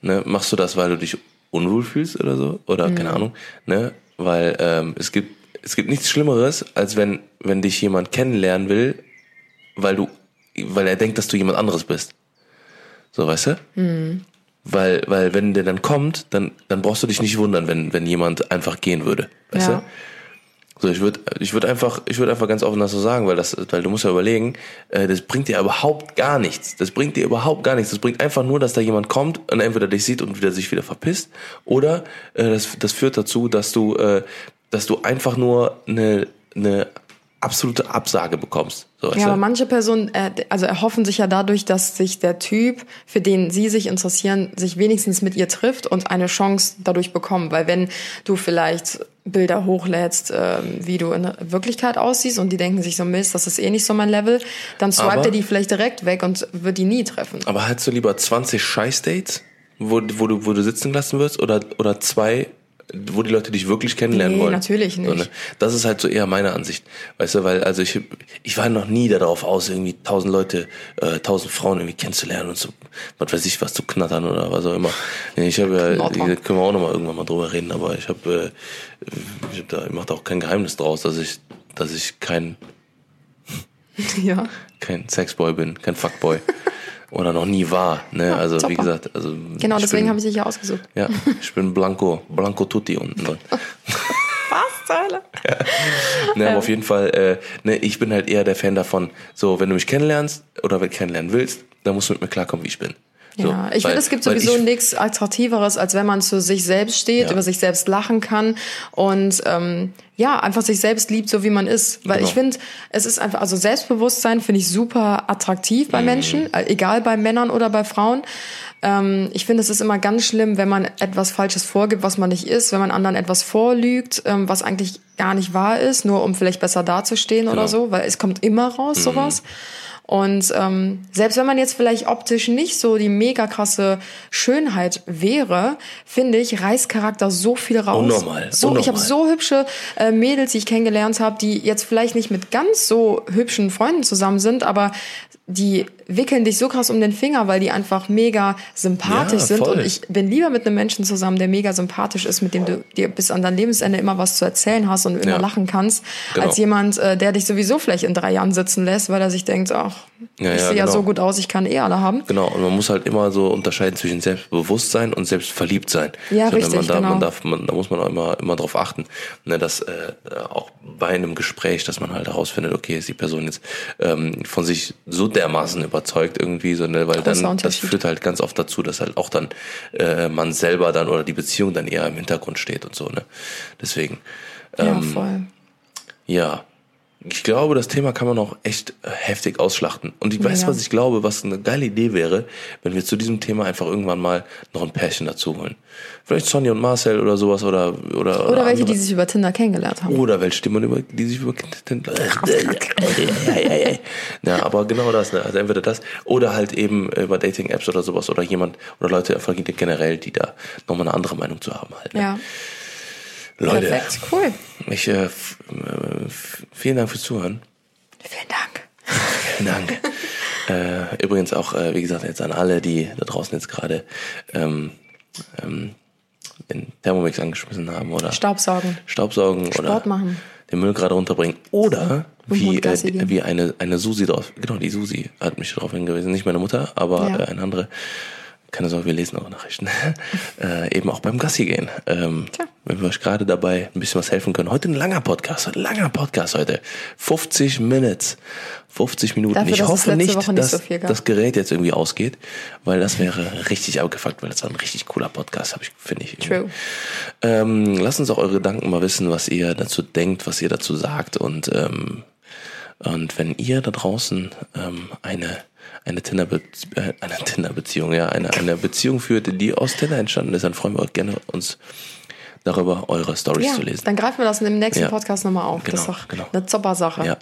Speaker 2: Ne, machst du das, weil du dich unwohl fühlst oder so? Oder
Speaker 1: Mhm.
Speaker 2: keine Ahnung. Ne? Weil ähm, es gibt es gibt nichts Schlimmeres, als wenn wenn dich jemand kennenlernen will, weil du weil er denkt, dass du jemand anderes bist. So, weißt du?
Speaker 1: Mhm.
Speaker 2: Weil, weil wenn der dann kommt, dann, dann brauchst du dich nicht wundern, wenn, wenn jemand einfach gehen würde. Weißt
Speaker 1: Ja.
Speaker 2: du? So, ich würde ich würd einfach, ich würde einfach ganz offen das so sagen, weil das, weil du musst ja überlegen, äh, das bringt dir überhaupt gar nichts. Das bringt dir überhaupt gar nichts. Das bringt einfach nur, dass da jemand kommt und entweder dich sieht und wieder sich wieder verpisst, oder äh, das, das führt dazu, dass du, äh, dass du einfach nur eine, eine absolute Absage bekommst. So,
Speaker 1: Ja, aber manche Personen, äh, also erhoffen sich ja dadurch, dass sich der Typ, für den sie sich interessieren, sich wenigstens mit ihr trifft und eine Chance dadurch bekommen. Weil wenn du vielleicht Bilder hochlädst, ähm, wie du in Wirklichkeit aussiehst und die denken sich so, Mist, das ist eh nicht so mein Level, dann swipet er die vielleicht direkt weg und wird die nie treffen.
Speaker 2: Aber hättest du lieber 20 Scheiß-Dates, wo, wo, du, wo du sitzen lassen wirst, oder, oder zwei, wo die Leute dich wirklich kennenlernen
Speaker 1: Nee,
Speaker 2: wollen?
Speaker 1: natürlich nicht.
Speaker 2: So, ne? Das ist halt so eher meine Ansicht. Weißt du, weil, also ich, ich war noch nie darauf aus, irgendwie tausend Leute, äh, tausend Frauen irgendwie kennenzulernen und so, was weiß ich, was zu knattern oder was auch immer. Ich habe ja,
Speaker 1: Knattern.
Speaker 2: können wir auch noch mal irgendwann mal drüber reden, aber ich habe, äh, ich hab da, ich mach da auch kein Geheimnis draus, dass ich, dass ich kein, *laughs*
Speaker 1: ja.
Speaker 2: kein Sexboy bin, kein Fuckboy. Oder noch nie war, ne? also wie
Speaker 1: super.
Speaker 2: gesagt, also
Speaker 1: Genau, deswegen habe ich dich ja ausgesucht.
Speaker 2: ja, ich bin Blanco, Blanco Tutti unten drin. *laughs*
Speaker 1: Was zur Hölle? *laughs*
Speaker 2: Ne, aber auf jeden Fall, äh, ne, ich bin halt eher der Fan davon, so, wenn du mich kennenlernst oder wenn du kennenlernen willst, dann musst du mit mir klarkommen, wie ich bin. So,
Speaker 1: Ja, ich finde, es gibt sowieso
Speaker 2: ich-
Speaker 1: nichts Attraktiveres, als wenn man zu sich selbst steht,
Speaker 2: Ja.
Speaker 1: über sich selbst lachen kann und ähm, ja, einfach sich selbst liebt, so wie man ist. Weil
Speaker 2: Genau.
Speaker 1: ich finde, es ist einfach, also Selbstbewusstsein finde ich super attraktiv bei Menschen, äh, egal bei Männern oder bei Frauen. Ähm, ich finde, es ist immer ganz schlimm, wenn man etwas Falsches vorgibt, was man nicht ist, wenn man anderen etwas vorlügt, ähm, was eigentlich gar nicht wahr ist, nur um vielleicht besser dazustehen
Speaker 2: Genau.
Speaker 1: oder so, weil es kommt immer raus,
Speaker 2: Mhm.
Speaker 1: sowas. Und ähm, selbst wenn man jetzt vielleicht optisch nicht so die mega krasse Schönheit wäre, finde ich, reißt Charakter so viel raus.
Speaker 2: Unnormal,
Speaker 1: So, ich habe
Speaker 2: unnormal.
Speaker 1: so hübsche äh, Mädels, die ich kennengelernt habe, die jetzt vielleicht nicht mit ganz so hübschen Freunden zusammen sind, aber die wickeln dich so krass um den Finger, weil die einfach mega sympathisch
Speaker 2: Ja,
Speaker 1: sind. Und ich bin lieber mit einem Menschen zusammen, der mega sympathisch ist, mit dem du dir bis an dein Lebensende immer was zu erzählen hast und immer
Speaker 2: Ja.
Speaker 1: lachen kannst,
Speaker 2: Genau.
Speaker 1: als jemand, äh, der dich sowieso vielleicht in drei Jahren sitzen lässt, weil er sich denkt, ach,
Speaker 2: Ja,
Speaker 1: ich
Speaker 2: ja,
Speaker 1: sehe ja
Speaker 2: genau.
Speaker 1: so gut aus, ich kann eh alle haben.
Speaker 2: Genau, und man muss halt immer so unterscheiden zwischen Selbstbewusstsein und Selbstverliebtsein.
Speaker 1: Ja,
Speaker 2: so,
Speaker 1: richtig,
Speaker 2: man darf,
Speaker 1: genau.
Speaker 2: man darf, man, da muss man auch immer, immer drauf achten, ne, dass äh, auch bei einem Gespräch, dass man halt herausfindet, okay, ist die Person jetzt ähm, von sich so dermaßen überzeugt irgendwie, so, ne, weil
Speaker 1: Großer
Speaker 2: dann das führt halt ganz oft dazu, dass halt auch dann äh, man selber dann oder die Beziehung dann eher im Hintergrund steht und so, ne. Deswegen.
Speaker 1: ja,
Speaker 2: Ähm,
Speaker 1: voll.
Speaker 2: ja. Ich glaube, das Thema kann man auch echt äh, heftig ausschlachten. Und ich weiß,
Speaker 1: Ja.
Speaker 2: was ich glaube, was eine geile Idee wäre, wenn wir zu diesem Thema einfach irgendwann mal noch ein Pärchen dazu holen. Vielleicht Sonja und Marcel oder sowas oder oder
Speaker 1: Oder welche,
Speaker 2: andere.
Speaker 1: die sich über Tinder kennengelernt haben.
Speaker 2: oder welche, die man über, die sich über Ja, aber genau das, ne? Also entweder das oder halt eben über Dating-Apps oder sowas oder jemand oder Leute einfach generell, die da nochmal eine andere Meinung zu haben halt. Ne?
Speaker 1: Ja,
Speaker 2: Leute,
Speaker 1: perfekt, cool.
Speaker 2: ich äh, äh, vielen Dank fürs Zuhören.
Speaker 1: Vielen Dank.
Speaker 2: Vielen Dank. *laughs* äh, übrigens auch, äh, wie gesagt, jetzt an alle, die da draußen jetzt gerade ähm, ähm, den Thermomix angeschmissen haben oder
Speaker 1: Staubsaugen.
Speaker 2: Staubsaugen
Speaker 1: Sport
Speaker 2: oder
Speaker 1: machen.
Speaker 2: den Müll gerade runterbringen. Oder wie,
Speaker 1: Hund
Speaker 2: äh, wie eine, eine Susi drauf, genau, die Susi hat mich darauf hingewiesen, nicht meine Mutter, aber
Speaker 1: Ja.
Speaker 2: äh, eine andere. Keine Sorge, wir lesen eure Nachrichten. *laughs* äh, eben auch beim Gassi gehen. Ähm,
Speaker 1: Tja.
Speaker 2: wenn wir euch gerade dabei ein bisschen was helfen können. Heute ein langer Podcast, ein langer Podcast heute. 50 Minutes. 50 Minuten.
Speaker 1: Dafür,
Speaker 2: ich hoffe nicht,
Speaker 1: nicht
Speaker 2: dass
Speaker 1: so
Speaker 2: das Gerät jetzt irgendwie ausgeht, weil das wäre richtig abgefuckt, weil das war ein richtig cooler Podcast, habe ich, finde ich.
Speaker 1: True.
Speaker 2: Ähm, lasst uns auch eure Gedanken mal wissen, was ihr dazu denkt, was ihr dazu sagt und ähm, und wenn ihr da draußen ähm, eine eine Tinder äh, eine Tinder Beziehung ja eine eine Beziehung führt, die aus Tinder entstanden ist, dann freuen wir uns gerne uns darüber eure Stories
Speaker 1: Ja,
Speaker 2: zu lesen.
Speaker 1: dann greifen wir das im nächsten
Speaker 2: Ja.
Speaker 1: Podcast nochmal auf. das ist
Speaker 2: Genau,
Speaker 1: doch
Speaker 2: genau.
Speaker 1: eine super Sache.
Speaker 2: Ja,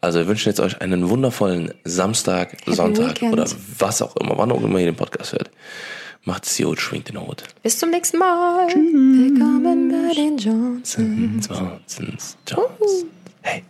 Speaker 2: also wir wünschen jetzt euch einen wundervollen Samstag, Sonntag
Speaker 1: Weekend.
Speaker 2: oder was auch immer, wann auch immer ihr den Podcast hört. Macht's gut, schwingt den Hut.
Speaker 1: Bis zum nächsten Mal. Willkommen bei den Johnsons.
Speaker 2: Johnsons, Johnsons. Hey.